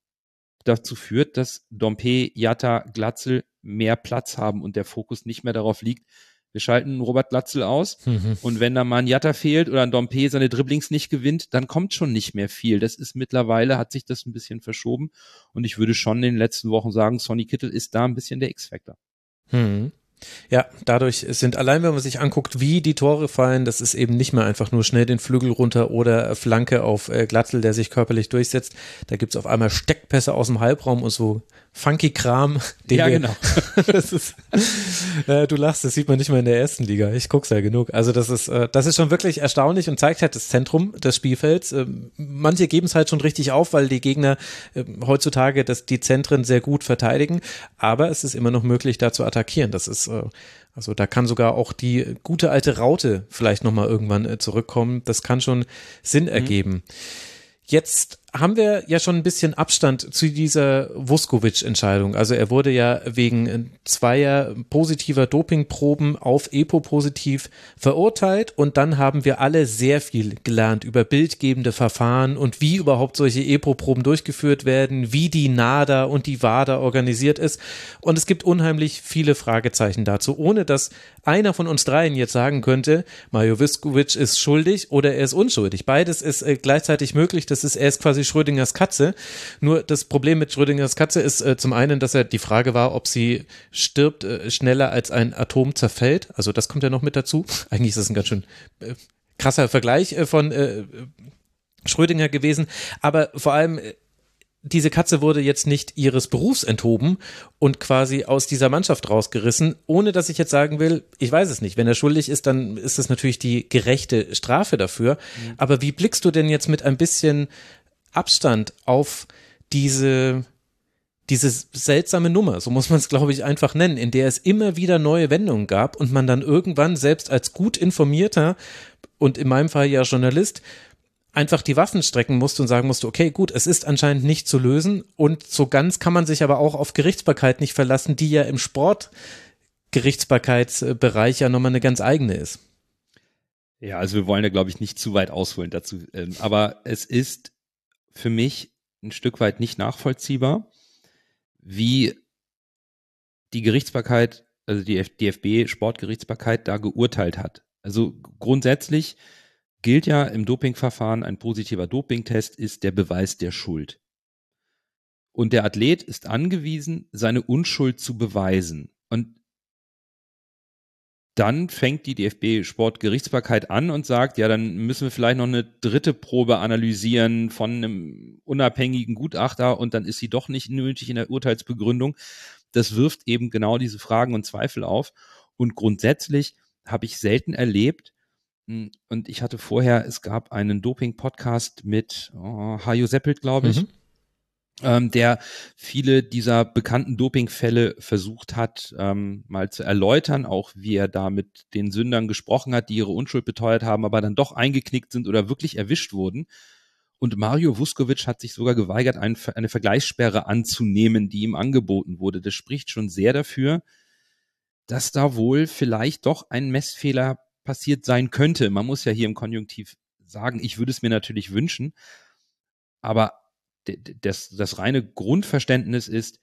dazu führt, dass Dompe, Jatta, Glatzel mehr Platz haben und der Fokus nicht mehr darauf liegt, wir schalten Robert Glatzel aus mhm. und wenn da mal ein Jatta fehlt oder ein Dompe seine Dribblings nicht gewinnt, dann kommt schon nicht mehr viel. Das ist mittlerweile, hat sich das ein bisschen verschoben und ich würde schon in den letzten Wochen sagen, Sonny Kittel ist da ein bisschen der X-Factor. Mhm. Ja, dadurch sind allein, wenn man sich anguckt, wie die Tore fallen, das ist eben nicht mehr einfach nur schnell den Flügel runter oder Flanke auf äh, Glatzel, der sich körperlich durchsetzt. Da gibt's auf einmal Steckpässe aus dem Halbraum und so funky Kram. ja, wir, genau. das ist, äh, du lachst, das sieht man nicht mal in der ersten Liga. Ich guck's ja genug. Also das ist, äh, das ist schon wirklich erstaunlich und zeigt halt das Zentrum des Spielfelds. Äh, manche geben es halt schon richtig auf, weil die Gegner äh, heutzutage das, die Zentren sehr gut verteidigen. Aber es ist immer noch möglich, da zu attackieren. Das ist, äh, also da kann sogar auch die gute alte Raute vielleicht nochmal irgendwann äh, zurückkommen. Das kann schon Sinn mhm. ergeben. Mhm. Jetzt haben wir ja schon ein bisschen Abstand zu dieser Vuskovic-Entscheidung. Also er wurde ja wegen zweier positiver Dopingproben auf EPO-positiv verurteilt und dann haben wir alle sehr viel gelernt über bildgebende Verfahren und wie überhaupt solche EPO-Proben durchgeführt werden, wie die NADA und die WADA organisiert ist und es gibt unheimlich viele Fragezeichen dazu, ohne dass einer von uns dreien jetzt sagen könnte, Mario Vuskovic ist schuldig oder er ist unschuldig. Beides ist äh, gleichzeitig möglich, das ist, er ist quasi Schrödingers Katze. Nur das Problem mit Schrödingers Katze ist äh, zum einen, dass er die Frage war, ob sie stirbt äh, schneller als ein Atom zerfällt. Also das kommt ja noch mit dazu. Eigentlich ist das ein ganz schön äh, krasser Vergleich äh, von äh, Schrödinger gewesen. Aber vor allem äh, diese Katze wurde jetzt nicht ihres Berufs enthoben und quasi aus dieser Mannschaft rausgerissen, ohne dass ich jetzt sagen will, ich weiß es nicht. Wenn er schuldig ist, dann ist das natürlich die gerechte Strafe dafür. Mhm. Aber wie blickst du denn jetzt mit ein bisschen Abstand auf diese diese seltsame Nummer, so muss man es glaube ich einfach nennen, in der es immer wieder neue Wendungen gab und man dann irgendwann selbst als gut informierter und in meinem Fall ja Journalist einfach die Waffen strecken musste und sagen musste, okay, gut, es ist anscheinend nicht zu lösen und so ganz kann man sich aber auch auf Gerichtsbarkeit nicht verlassen, die ja im Sportgerichtsbarkeitsbereich ja nochmal eine ganz eigene ist. Ja, also wir wollen da glaube ich nicht zu weit ausholen dazu, ähm, aber es ist für mich ein Stück weit nicht nachvollziehbar, wie die Gerichtsbarkeit, also die DFB Sportgerichtsbarkeit da geurteilt hat. Also grundsätzlich gilt ja im Dopingverfahren, ein positiver Dopingtest ist der Beweis der Schuld. Und der Athlet ist angewiesen, seine Unschuld zu beweisen. Und dann fängt die DFB-Sportgerichtsbarkeit an und sagt, ja, dann müssen wir vielleicht noch eine dritte Probe analysieren von einem unabhängigen Gutachter und dann ist sie doch nicht nötig in der Urteilsbegründung. Das wirft eben genau diese Fragen und Zweifel auf. Und grundsätzlich habe ich selten erlebt, Hm, und ich hatte vorher, es gab einen Doping-Podcast mit oh, Hajo Seppelt, glaube ich. Mhm ähm, der viele dieser bekannten Dopingfälle versucht hat, ähm, mal zu erläutern, auch wie er da mit den Sündern gesprochen hat, die ihre Unschuld beteuert haben, aber dann doch eingeknickt sind oder wirklich erwischt wurden. Und Mario Vuskovic hat sich sogar geweigert, ein, eine Vergleichssperre anzunehmen, die ihm angeboten wurde. Das spricht schon sehr dafür, dass da wohl vielleicht doch ein Messfehler passiert sein könnte. Man muss ja hier im Konjunktiv sagen, ich würde es mir natürlich wünschen, aber das, das reine Grundverständnis ist,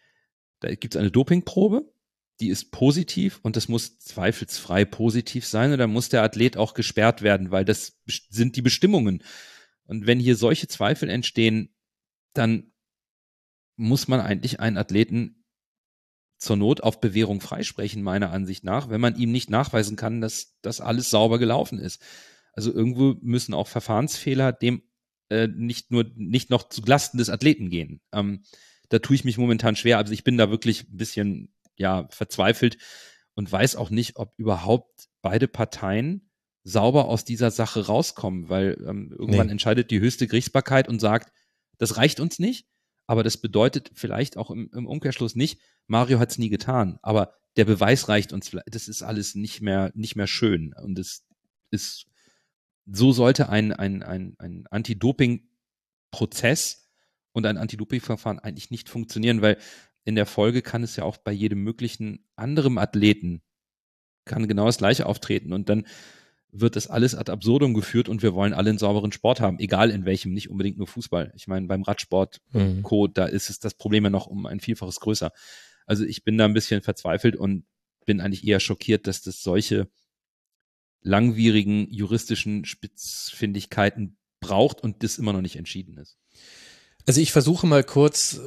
da gibt es eine Dopingprobe, die ist positiv und das muss zweifelsfrei positiv sein und dann muss der Athlet auch gesperrt werden, weil das sind die Bestimmungen. Und wenn hier solche Zweifel entstehen, dann muss man eigentlich einen Athleten zur Not auf Bewährung freisprechen, meiner Ansicht nach, wenn man ihm nicht nachweisen kann, dass das alles sauber gelaufen ist. Also irgendwo müssen auch Verfahrensfehler dem äh, nicht nur nicht noch zu Lasten des Athleten gehen. Ähm, da tue ich mich momentan schwer. Also ich bin da wirklich ein bisschen ja verzweifelt und weiß auch nicht, ob überhaupt beide Parteien sauber aus dieser Sache rauskommen, weil ähm, irgendwann nee. entscheidet die höchste Gerichtsbarkeit und sagt, das reicht uns nicht, aber das bedeutet vielleicht auch im, im Umkehrschluss nicht, Mario hat es nie getan, aber der Beweis reicht uns, das ist alles nicht mehr, nicht mehr schön und es ist so sollte ein, ein, ein, ein Anti-Doping-Prozess und ein Anti-Doping-Verfahren eigentlich nicht funktionieren, weil in der Folge kann es ja auch bei jedem möglichen anderen Athleten kann genau das gleiche auftreten und dann wird das alles ad absurdum geführt und wir wollen alle einen sauberen Sport haben, egal in welchem, nicht unbedingt nur Fußball. Ich meine, beim Radsport, mhm. Co., da ist es das Problem ja noch um ein Vielfaches größer. Also ich bin da ein bisschen verzweifelt und bin eigentlich eher schockiert, dass das solche langwierigen juristischen Spitzfindigkeiten braucht und das immer noch nicht entschieden ist. Also ich versuche mal kurz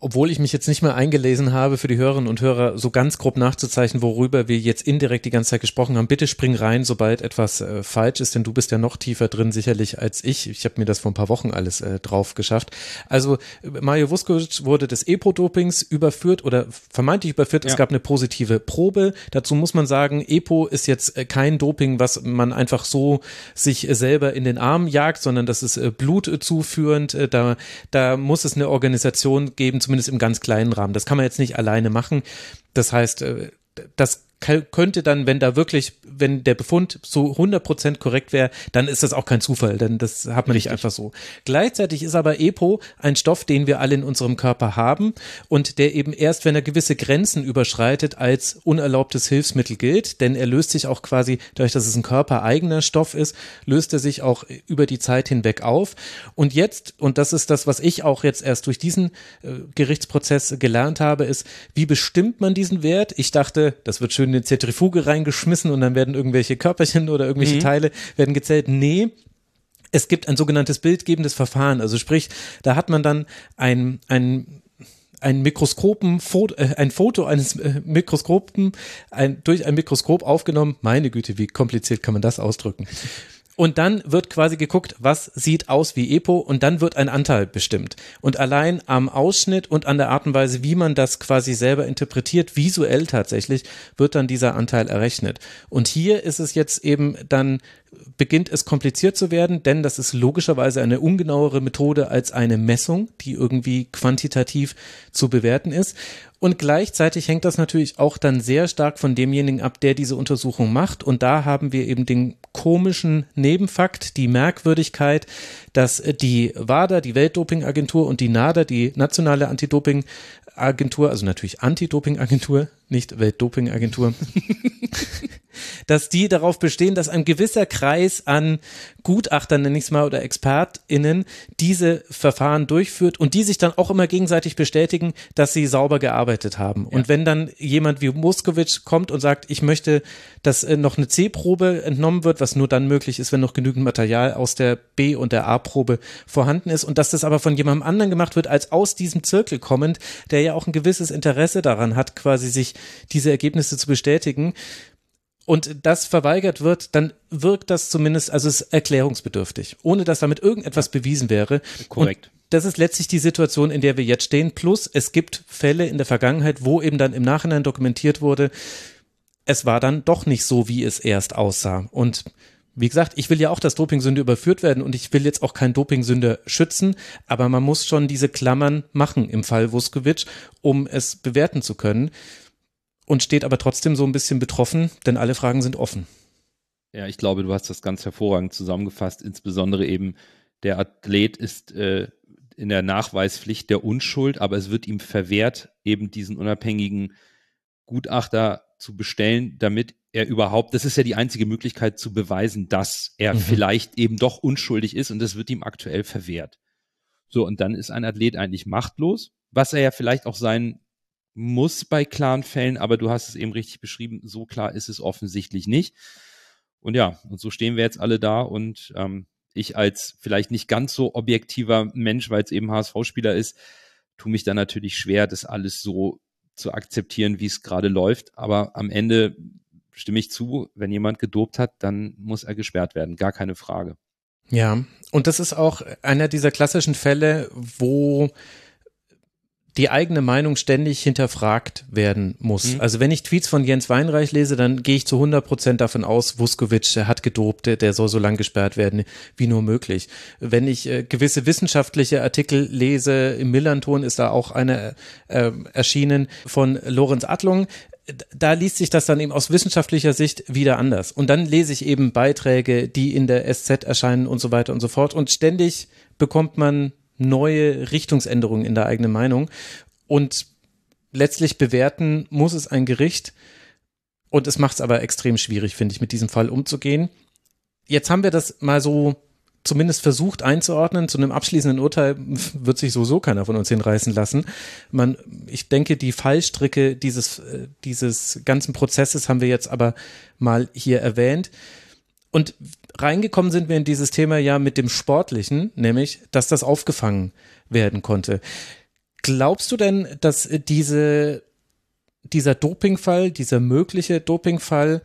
obwohl ich mich jetzt nicht mehr eingelesen habe, für die Hörerinnen und Hörer so ganz grob nachzuzeichnen, worüber wir jetzt indirekt die ganze Zeit gesprochen haben. Bitte spring rein, sobald etwas äh, falsch ist, denn du bist ja noch tiefer drin sicherlich als ich. Ich habe mir das vor ein paar Wochen alles äh, drauf geschafft. Also Mario Vuskovic wurde des EPO-Dopings überführt oder vermeintlich überführt. Ja. Es gab eine positive Probe. Dazu muss man sagen, EPO ist jetzt äh, kein Doping, was man einfach so sich selber in den Arm jagt, sondern das ist äh, blutzuführend. Äh, da, da muss es eine Organisation geben, zumindest im ganz kleinen Rahmen. Das kann man jetzt nicht alleine machen. Das heißt, äh, das könnte dann, wenn da wirklich, wenn der Befund so 100% korrekt wäre, dann ist das auch kein Zufall, denn das hat man Richtig. nicht einfach so. Gleichzeitig ist aber EPO ein Stoff, den wir alle in unserem Körper haben und der eben erst, wenn er gewisse Grenzen überschreitet, als unerlaubtes Hilfsmittel gilt, denn er löst sich auch quasi, dadurch, dass es ein körpereigener Stoff ist, löst er sich auch über die Zeit hinweg auf. Und jetzt, und das ist das, was ich auch jetzt erst durch diesen äh, Gerichtsprozess gelernt habe, ist, wie bestimmt man diesen Wert? Ich dachte, das wird schön in eine Zentrifuge reingeschmissen und dann werden irgendwelche Körperchen oder irgendwelche mhm. Teile werden gezählt. Nee, es gibt ein sogenanntes bildgebendes Verfahren. Also sprich, da hat man dann ein, ein ein Mikroskopen, äh, ein Foto eines äh, Mikroskopen ein, durch ein Mikroskop aufgenommen. Meine Güte, wie kompliziert kann man das ausdrücken? Und dann wird quasi geguckt, was sieht aus wie EPO und dann wird ein Anteil bestimmt. Und allein am Ausschnitt und an der Art und Weise, wie man das quasi selber interpretiert, visuell tatsächlich, wird dann dieser Anteil errechnet. Und hier ist es jetzt eben dann beginnt es kompliziert zu werden, denn das ist logischerweise eine ungenauere Methode als eine Messung, die irgendwie quantitativ zu bewerten ist. Und gleichzeitig hängt das natürlich auch dann sehr stark von demjenigen ab, der diese Untersuchung macht. Und da haben wir eben den komischen Nebenfakt, die Merkwürdigkeit, dass die WADA, die Weltdopingagentur und die NADA, die nationale Anti-Doping-Agentur, also natürlich Anti-Doping-Agentur, nicht Weltdopingagentur, dass die darauf bestehen, dass ein gewisser Kreis an Gutachtern, nenne ich es mal, oder ExpertInnen diese Verfahren durchführt und die sich dann auch immer gegenseitig bestätigen, dass sie sauber gearbeitet haben. Ja. Und wenn dann jemand wie Moskowitsch kommt und sagt, ich möchte, dass äh, noch eine C-Probe entnommen wird, was nur dann möglich ist, wenn noch genügend Material aus der B- und der A-Probe vorhanden ist und dass das aber von jemandem anderen gemacht wird, als aus diesem Zirkel kommend, der ja auch ein gewisses Interesse daran hat, quasi sich diese Ergebnisse zu bestätigen, und das verweigert wird, dann wirkt das zumindest, also es ist erklärungsbedürftig, ohne dass damit irgendetwas bewiesen wäre. Korrekt. Und das ist letztlich die Situation, in der wir jetzt stehen. Plus, es gibt Fälle in der Vergangenheit, wo eben dann im Nachhinein dokumentiert wurde, es war dann doch nicht so, wie es erst aussah. Und wie gesagt, ich will ja auch, dass Dopingsünde überführt werden und ich will jetzt auch kein Dopingsünder schützen, aber man muss schon diese Klammern machen im Fall Vuskovic, um es bewerten zu können und steht aber trotzdem so ein bisschen betroffen, denn alle Fragen sind offen. Ja, ich glaube, du hast das ganz hervorragend zusammengefasst. Insbesondere eben, der Athlet ist äh, in der Nachweispflicht der Unschuld, aber es wird ihm verwehrt, eben diesen unabhängigen Gutachter zu bestellen, damit er überhaupt, das ist ja die einzige Möglichkeit zu beweisen, dass er mhm. vielleicht eben doch unschuldig ist und das wird ihm aktuell verwehrt. So, und dann ist ein Athlet eigentlich machtlos, was er ja vielleicht auch sein muss bei klaren Fällen, aber du hast es eben richtig beschrieben, so klar ist es offensichtlich nicht. Und ja, und so stehen wir jetzt alle da und ähm, ich als vielleicht nicht ganz so objektiver Mensch, weil es eben HSV-Spieler ist, tue mich dann natürlich schwer, das alles so zu akzeptieren, wie es gerade läuft. Aber am Ende stimme ich zu, wenn jemand gedopt hat, dann muss er gesperrt werden, gar keine Frage. Ja, und das ist auch einer dieser klassischen Fälle, wo die eigene Meinung ständig hinterfragt werden muss. Mhm. Also wenn ich Tweets von Jens Weinreich lese, dann gehe ich zu 100 Prozent davon aus, Vuskovic, hat gedopt, der, der soll so lang gesperrt werden, wie nur möglich. Wenn ich äh, gewisse wissenschaftliche Artikel lese, im Millanton ist da auch eine äh, erschienen von Lorenz Adlung, da liest sich das dann eben aus wissenschaftlicher Sicht wieder anders. Und dann lese ich eben Beiträge, die in der SZ erscheinen und so weiter und so fort. Und ständig bekommt man neue Richtungsänderungen in der eigenen Meinung. Und letztlich bewerten muss es ein Gericht. Und es macht es aber extrem schwierig, finde ich, mit diesem Fall umzugehen. Jetzt haben wir das mal so zumindest versucht einzuordnen. Zu einem abschließenden Urteil wird sich sowieso keiner von uns hinreißen lassen. Man, ich denke, die Fallstricke dieses, dieses ganzen Prozesses haben wir jetzt aber mal hier erwähnt. Und reingekommen sind wir in dieses Thema ja mit dem Sportlichen, nämlich, dass das aufgefangen werden konnte. Glaubst du denn, dass diese, dieser Dopingfall, dieser mögliche Dopingfall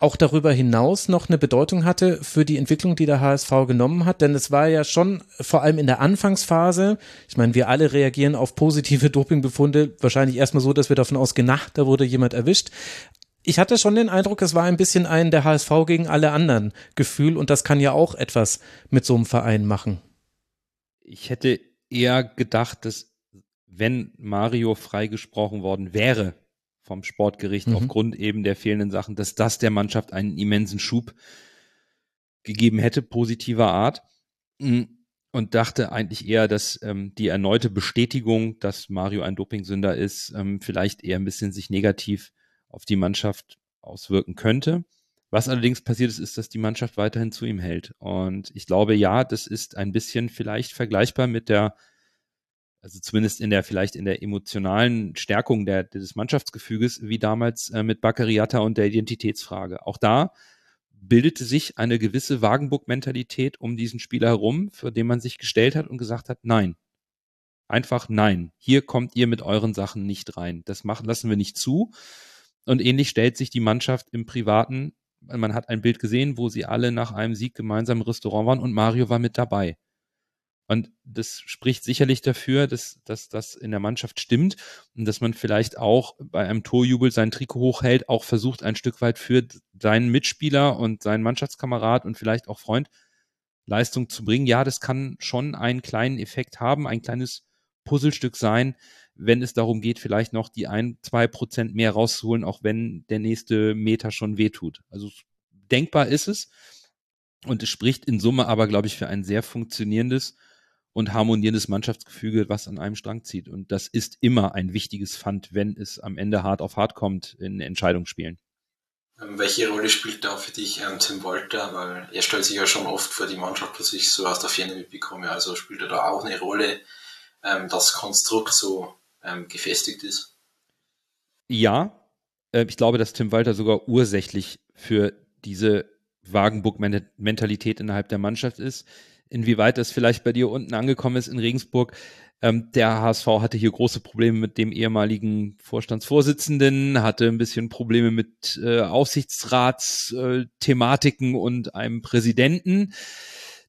auch darüber hinaus noch eine Bedeutung hatte für die Entwicklung, die der HSV genommen hat. Denn es war ja schon vor allem in der Anfangsphase, ich meine, wir alle reagieren auf positive Dopingbefunde wahrscheinlich erstmal so, dass wir davon ausgehen, na, da wurde jemand erwischt ich hatte schon den Eindruck, es war ein bisschen ein der HSV gegen alle anderen Gefühl und das kann ja auch etwas mit so einem Verein machen. Ich hätte eher gedacht, dass wenn Mario freigesprochen worden wäre vom Sportgericht mhm. aufgrund eben der fehlenden Sachen, dass das der Mannschaft einen immensen Schub gegeben hätte, positiver Art. Mm, und dachte eigentlich eher, dass ähm, die erneute Bestätigung, dass Mario ein Dopingsünder ist, ähm, vielleicht eher ein bisschen sich negativ auf die Mannschaft auswirken könnte. Was allerdings passiert ist, ist, dass die Mannschaft weiterhin zu ihm hält. Und ich glaube, ja, das ist ein bisschen vielleicht vergleichbar mit der, also zumindest in der, vielleicht in der emotionalen Stärkung der, des Mannschaftsgefüges, wie damals äh, mit Bakariata und der Identitätsfrage. Auch da bildete sich eine gewisse Wagenburg-Mentalität um diesen Spieler herum, für den man sich gestellt hat und gesagt hat, nein. Einfach nein. Hier kommt ihr mit euren Sachen nicht rein. Das machen, lassen wir nicht zu. Und ähnlich stellt sich die Mannschaft im Privaten. Man hat ein Bild gesehen, wo sie alle nach einem Sieg gemeinsam im Restaurant waren und Mario war mit dabei. Und das spricht sicherlich dafür, dass, dass das in der Mannschaft stimmt und dass man vielleicht auch bei einem Torjubel sein Trikot hochhält, auch versucht, ein Stück weit für seinen Mitspieler und seinen Mannschaftskamerad und vielleicht auch Freund Leistung zu bringen. Ja, das kann schon einen kleinen Effekt haben, ein kleines Puzzlestück sein, wenn es darum geht, vielleicht noch die ein, zwei Prozent mehr rauszuholen, auch wenn der nächste Meter schon wehtut. Also denkbar ist es. Und es spricht in Summe aber, glaube ich, für ein sehr funktionierendes und harmonierendes Mannschaftsgefüge, was an einem Strang zieht. Und das ist immer ein wichtiges Pfand, wenn es am Ende hart auf hart kommt in Entscheidungsspielen. Ähm, welche Rolle spielt da für dich ähm, Tim Walter? Weil er stellt sich ja schon oft vor die Mannschaft, was ich so aus der Ferne mitbekomme. Also spielt er da auch eine Rolle, ähm, das Konstrukt so ähm, gefestigt ist. Ja, äh, ich glaube, dass Tim Walter sogar ursächlich für diese Wagenburg-Mentalität innerhalb der Mannschaft ist. Inwieweit das vielleicht bei dir unten angekommen ist in Regensburg. Ähm, der HSV hatte hier große Probleme mit dem ehemaligen Vorstandsvorsitzenden, hatte ein bisschen Probleme mit äh, Aufsichtsratsthematiken äh, und einem Präsidenten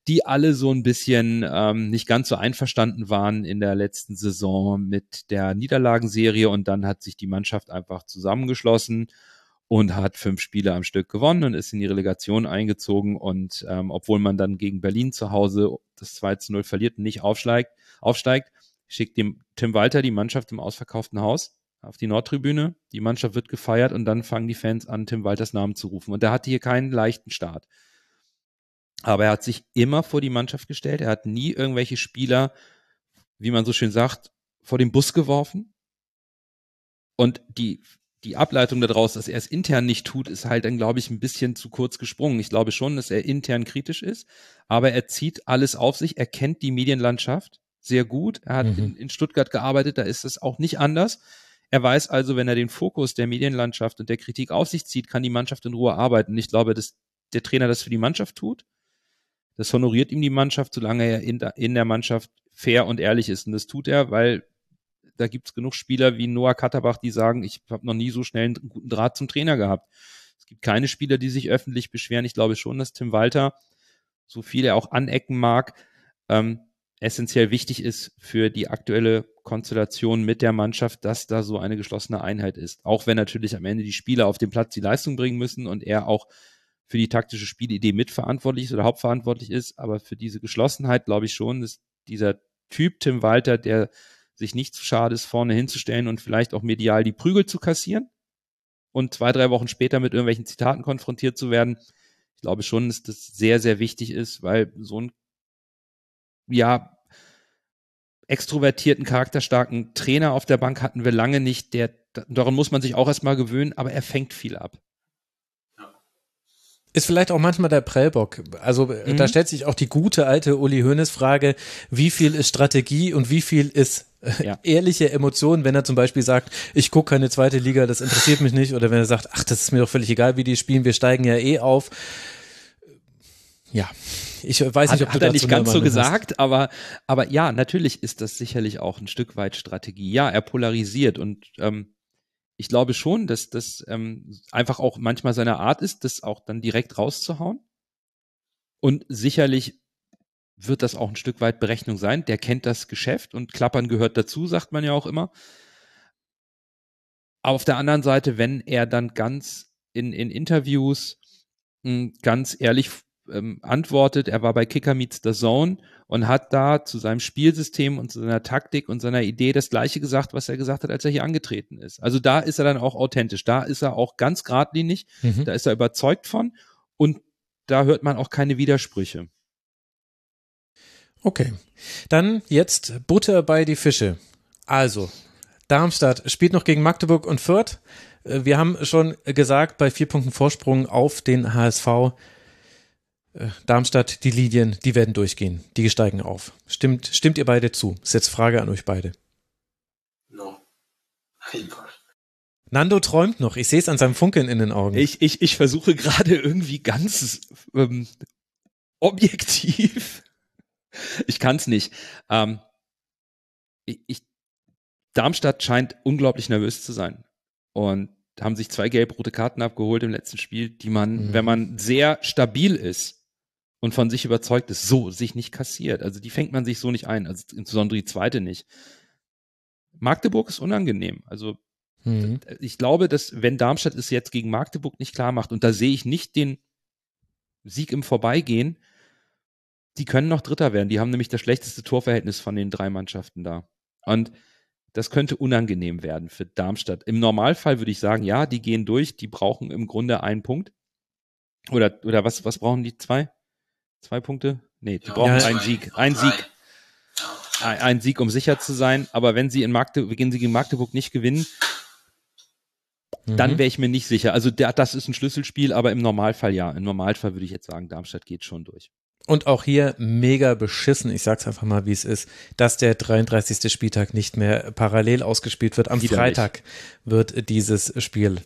die alle so ein bisschen ähm, nicht ganz so einverstanden waren in der letzten Saison mit der Niederlagenserie und dann hat sich die Mannschaft einfach zusammengeschlossen und hat fünf Spiele am Stück gewonnen und ist in die Relegation eingezogen. Und ähm, obwohl man dann gegen Berlin zu Hause das 2 zu 0 verliert und nicht aufsteigt, aufsteigt schickt dem Tim Walter die Mannschaft im ausverkauften Haus auf die Nordtribüne. Die Mannschaft wird gefeiert und dann fangen die Fans an, Tim Walters Namen zu rufen. Und der hatte hier keinen leichten Start. Aber er hat sich immer vor die Mannschaft gestellt. Er hat nie irgendwelche Spieler, wie man so schön sagt, vor den Bus geworfen. Und die, die Ableitung daraus, dass er es intern nicht tut, ist halt dann, glaube ich, ein bisschen zu kurz gesprungen. Ich glaube schon, dass er intern kritisch ist, aber er zieht alles auf sich. Er kennt die Medienlandschaft sehr gut. Er hat mhm. in, in Stuttgart gearbeitet, da ist es auch nicht anders. Er weiß also, wenn er den Fokus der Medienlandschaft und der Kritik auf sich zieht, kann die Mannschaft in Ruhe arbeiten. ich glaube, dass der Trainer das für die Mannschaft tut. Das honoriert ihm die Mannschaft, solange er in der, in der Mannschaft fair und ehrlich ist. Und das tut er, weil da gibt es genug Spieler wie Noah Katterbach, die sagen, ich habe noch nie so schnell einen guten Draht zum Trainer gehabt. Es gibt keine Spieler, die sich öffentlich beschweren. Ich glaube schon, dass Tim Walter, so viel er auch anecken mag, ähm, essentiell wichtig ist für die aktuelle Konstellation mit der Mannschaft, dass da so eine geschlossene Einheit ist. Auch wenn natürlich am Ende die Spieler auf dem Platz die Leistung bringen müssen und er auch für die taktische Spielidee mitverantwortlich ist oder hauptverantwortlich ist. Aber für diese Geschlossenheit glaube ich schon, dass dieser Typ Tim Walter, der sich nicht zu schade ist, vorne hinzustellen und vielleicht auch medial die Prügel zu kassieren und zwei, drei Wochen später mit irgendwelchen Zitaten konfrontiert zu werden. Ich glaube schon, dass das sehr, sehr wichtig ist, weil so ein ja, extrovertierten, charakterstarken Trainer auf der Bank hatten wir lange nicht. Der, daran muss man sich auch erstmal gewöhnen, aber er fängt viel ab. Ist vielleicht auch manchmal der Prellbock. Also mhm. da stellt sich auch die gute alte Uli Hoeneß Frage, wie viel ist Strategie und wie viel ist äh, ja. ehrliche Emotionen, wenn er zum Beispiel sagt, ich gucke keine zweite Liga, das interessiert mich nicht, oder wenn er sagt, ach, das ist mir doch völlig egal, wie die spielen, wir steigen ja eh auf. Ja, ich weiß nicht, ob hat, du hat er nicht ganz so gesagt, hast. aber aber ja, natürlich ist das sicherlich auch ein Stück weit Strategie. Ja, er polarisiert und ähm, ich glaube schon, dass das ähm, einfach auch manchmal seine Art ist, das auch dann direkt rauszuhauen. Und sicherlich wird das auch ein Stück weit Berechnung sein. Der kennt das Geschäft und Klappern gehört dazu, sagt man ja auch immer. Auf der anderen Seite, wenn er dann ganz in, in Interviews hm, ganz ehrlich ähm, antwortet, er war bei Kicker Meets the Zone und hat da zu seinem Spielsystem und zu seiner Taktik und seiner Idee das gleiche gesagt, was er gesagt hat, als er hier angetreten ist. Also da ist er dann auch authentisch, da ist er auch ganz geradlinig, mhm. da ist er überzeugt von und da hört man auch keine Widersprüche. Okay, dann jetzt Butter bei die Fische. Also, Darmstadt spielt noch gegen Magdeburg und Fürth. Äh, wir haben schon gesagt, bei vier Punkten Vorsprung auf den HSV Darmstadt, die Linien, die werden durchgehen. Die steigen auf. Stimmt, stimmt ihr beide zu? Ist jetzt Frage an euch beide. No. Nando träumt noch. Ich sehe es an seinem Funkeln in den Augen. Ich, ich, ich versuche gerade irgendwie ganz ähm, objektiv. Ich kann es nicht. Ähm, ich, ich, Darmstadt scheint unglaublich nervös zu sein. Und haben sich zwei gelb-rote Karten abgeholt im letzten Spiel, die man, mhm. wenn man sehr stabil ist, und von sich überzeugt ist, so sich nicht kassiert. Also die fängt man sich so nicht ein, also insbesondere die zweite nicht. Magdeburg ist unangenehm. Also mhm. ich glaube, dass wenn Darmstadt es jetzt gegen Magdeburg nicht klar macht, und da sehe ich nicht den Sieg im Vorbeigehen, die können noch Dritter werden. Die haben nämlich das schlechteste Torverhältnis von den drei Mannschaften da. Und das könnte unangenehm werden für Darmstadt. Im Normalfall würde ich sagen, ja, die gehen durch, die brauchen im Grunde einen Punkt. Oder, oder was, was brauchen die zwei? Zwei Punkte? Nee, die ja, brauchen ja, einen Sieg. Ein Sieg. Ein, ein, Sieg, um sicher zu sein. Aber wenn sie in Magdeburg, wenn sie gegen Magdeburg nicht gewinnen, mhm. dann wäre ich mir nicht sicher. Also der, das ist ein Schlüsselspiel, aber im Normalfall ja. Im Normalfall würde ich jetzt sagen, Darmstadt geht schon durch. Und auch hier mega beschissen, ich sag's einfach mal, wie es ist, dass der 33. Spieltag nicht mehr parallel ausgespielt wird. Am Freitag wird dieses Spiel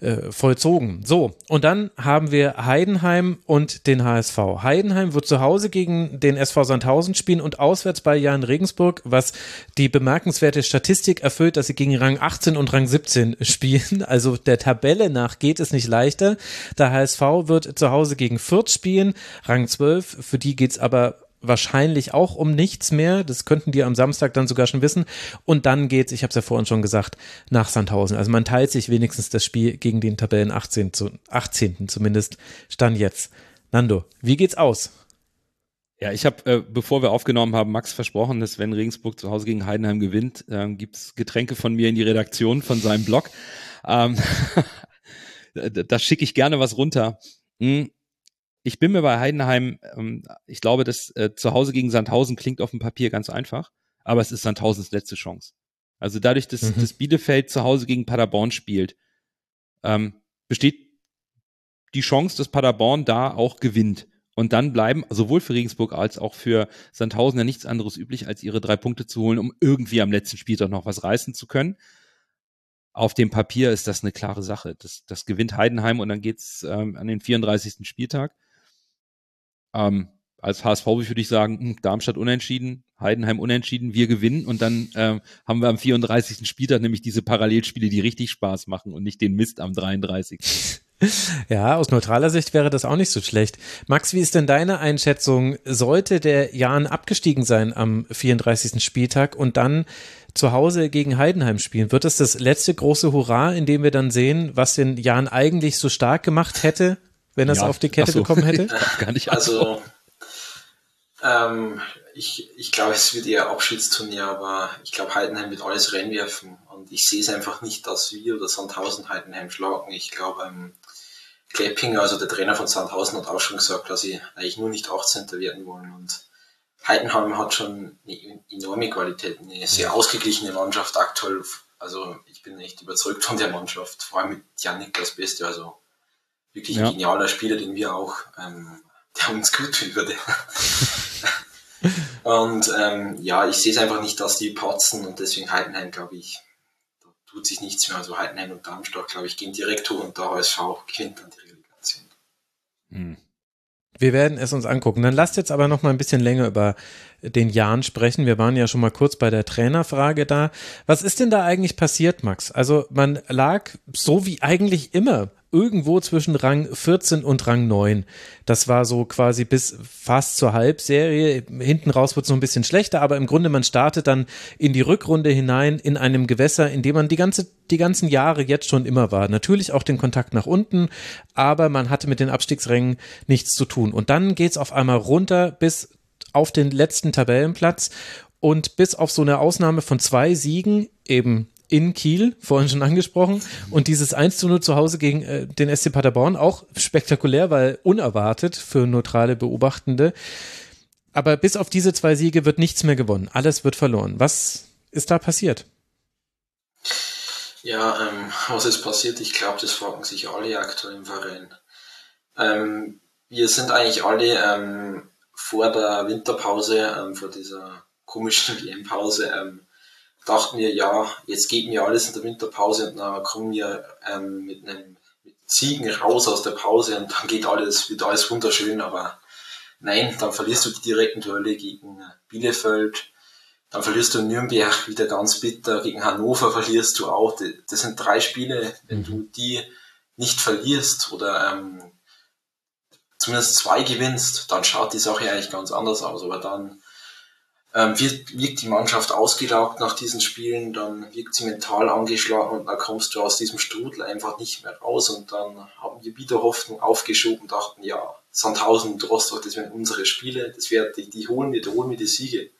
äh, vollzogen. So, und dann haben wir Heidenheim und den HSV. Heidenheim wird zu Hause gegen den SV Sandhausen spielen und auswärts bei Jan Regensburg, was die bemerkenswerte Statistik erfüllt, dass sie gegen Rang 18 und Rang 17 spielen. Also der Tabelle nach geht es nicht leichter. Der HSV wird zu Hause gegen Fürth spielen, Rang 12. Für die geht's aber wahrscheinlich auch um nichts mehr. Das könnten die am Samstag dann sogar schon wissen. Und dann geht's, ich habe es ja vorhin schon gesagt, nach Sandhausen. Also man teilt sich wenigstens das Spiel gegen den Tabellen 18, zu, 18. zumindest stand jetzt. Nando, wie geht's aus? Ja, ich habe, äh, bevor wir aufgenommen haben, Max versprochen, dass wenn Regensburg zu Hause gegen Heidenheim gewinnt, äh, gibt's Getränke von mir in die Redaktion von seinem Blog. Ähm, da schicke ich gerne was runter. Hm, ich bin mir bei Heidenheim, ähm, ich glaube, dass äh, zu Hause gegen Sandhausen klingt auf dem Papier ganz einfach, aber es ist Sandhausens letzte Chance. Also dadurch, dass, mhm. dass Bielefeld zu Hause gegen Paderborn spielt, ähm, besteht die Chance, dass Paderborn da auch gewinnt. Und dann bleiben sowohl für Regensburg als auch für Sandhausen ja nichts anderes üblich, als ihre drei Punkte zu holen, um irgendwie am letzten Spieltag noch was reißen zu können. Auf dem Papier ist das eine klare Sache. Das, das gewinnt Heidenheim und dann geht's ähm, an den 34. Spieltag. Ähm, als HSV würde ich sagen, hm, Darmstadt unentschieden, Heidenheim unentschieden, wir gewinnen und dann ähm, haben wir am 34. Spieltag nämlich diese Parallelspiele, die richtig Spaß machen und nicht den Mist am 33. Ja, aus neutraler Sicht wäre das auch nicht so schlecht. Max, wie ist denn deine Einschätzung? Sollte der Jan abgestiegen sein am 34. Spieltag und dann zu Hause gegen Heidenheim spielen? Wird das das letzte große Hurra, in dem wir dann sehen, was den Jan eigentlich so stark gemacht hätte, wenn er es ja, auf die Kette so. bekommen hätte? Gar nicht also, ähm, ich, ich glaube, es wird eher Abschiedsturnier, aber ich glaube, Heidenheim wird alles reinwerfen und ich sehe es einfach nicht, dass wir oder Sandhausen Heidenheim schlagen. Ich glaube, ähm, Kleppinger, also der Trainer von Sandhausen, hat auch schon gesagt, dass sie eigentlich nur nicht 18. werden wollen. Und Heidenheim hat schon eine enorme Qualität, eine sehr ausgeglichene Mannschaft aktuell. Also ich bin echt überzeugt von der Mannschaft, vor allem mit Janik das Beste, also wirklich ein genialer Spieler, den wir auch, ähm, der uns gut tun würde. und ähm, ja, ich sehe es einfach nicht, dass die patzen und deswegen Heidenheim, glaube ich, tut sich nichts mehr. Also Heidenheim und Darmstadt, glaube ich, gehen direkt hoch und der HSV gewinnt dann die Relegation. Hm. Wir werden es uns angucken. Dann lasst jetzt aber noch mal ein bisschen länger über den Jan sprechen. Wir waren ja schon mal kurz bei der Trainerfrage da. Was ist denn da eigentlich passiert, Max? Also man lag so wie eigentlich immer irgendwo zwischen Rang 14 und Rang 9. Das war so quasi bis fast zur Halbserie. Hinten raus wird es noch ein bisschen schlechter, aber im Grunde man startet dann in die Rückrunde hinein in einem Gewässer, in dem man die ganze die ganzen Jahre jetzt schon immer war. Natürlich auch den Kontakt nach unten, aber man hatte mit den Abstiegsrängen nichts zu tun. Und dann geht's auf einmal runter bis auf den letzten Tabellenplatz und bis auf so eine Ausnahme von zwei Siegen, eben in Kiel, vorhin schon angesprochen. Und dieses 1 zu 0 zu Hause gegen äh, den SC Paderborn, auch spektakulär, weil unerwartet für neutrale Beobachtende. Aber bis auf diese zwei Siege wird nichts mehr gewonnen. Alles wird verloren. Was ist da passiert? Ja, ähm, was ist passiert? Ich glaube, das fragen sich alle aktuell im Verein. Ähm, wir sind eigentlich alle ähm, vor der Winterpause, ähm, vor dieser komischen WM-Pause, ähm, dachten wir, ja, jetzt geht mir alles in der Winterpause und dann kommen wir ähm, mit einem mit Siegen raus aus der Pause und dann geht alles, wird alles wunderschön, aber nein, dann verlierst du die direkten Duelle gegen Bielefeld, dann verlierst du Nürnberg wieder ganz bitter, gegen Hannover verlierst du auch. Das sind drei Spiele, wenn du mhm. die nicht verlierst oder ähm, zumindest zwei gewinnst, dann schaut die Sache eigentlich ganz anders aus. Aber dann ähm, wird, wirkt die Mannschaft ausgelaugt nach diesen Spielen, dann wirkt sie mental angeschlagen und dann kommst du aus diesem Strudel einfach nicht mehr raus und dann haben wir wieder Hoffnung aufgeschoben und dachten, ja, Sandhausen und Rostock, das wären unsere Spiele, das wäre, die, die holen wir, die holen wir die Siege.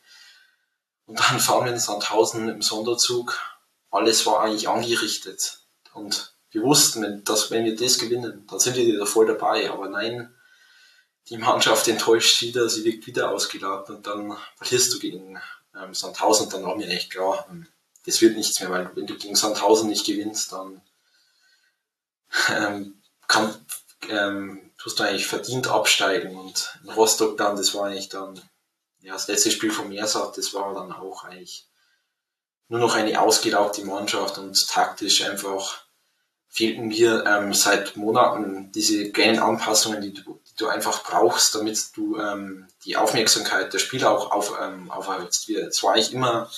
Und dann fahren wir in Sandhausen im Sonderzug, alles war eigentlich angerichtet. Und wir wussten, dass wenn wir das gewinnen, dann sind wir wieder voll dabei, aber nein, die Mannschaft enttäuscht wieder, sie wirkt wieder ausgelaugt und dann verlierst du gegen ähm, Sandhausen und dann war mir echt klar, ähm, das wird nichts mehr, weil wenn du gegen Sandhausen nicht gewinnst, dann ähm, kann, ähm, tust du eigentlich verdient absteigen und in Rostock dann, das war eigentlich dann, ja, das letzte Spiel vom Meersat, das war dann auch eigentlich nur noch eine ausgelaugte Mannschaft und taktisch einfach fehlten mir ähm, seit Monaten diese kleinen Anpassungen, die du, du einfach brauchst, damit du ähm, die Aufmerksamkeit der Spieler auch auf, ähm, aufhältst. Wir, es war eigentlich immer,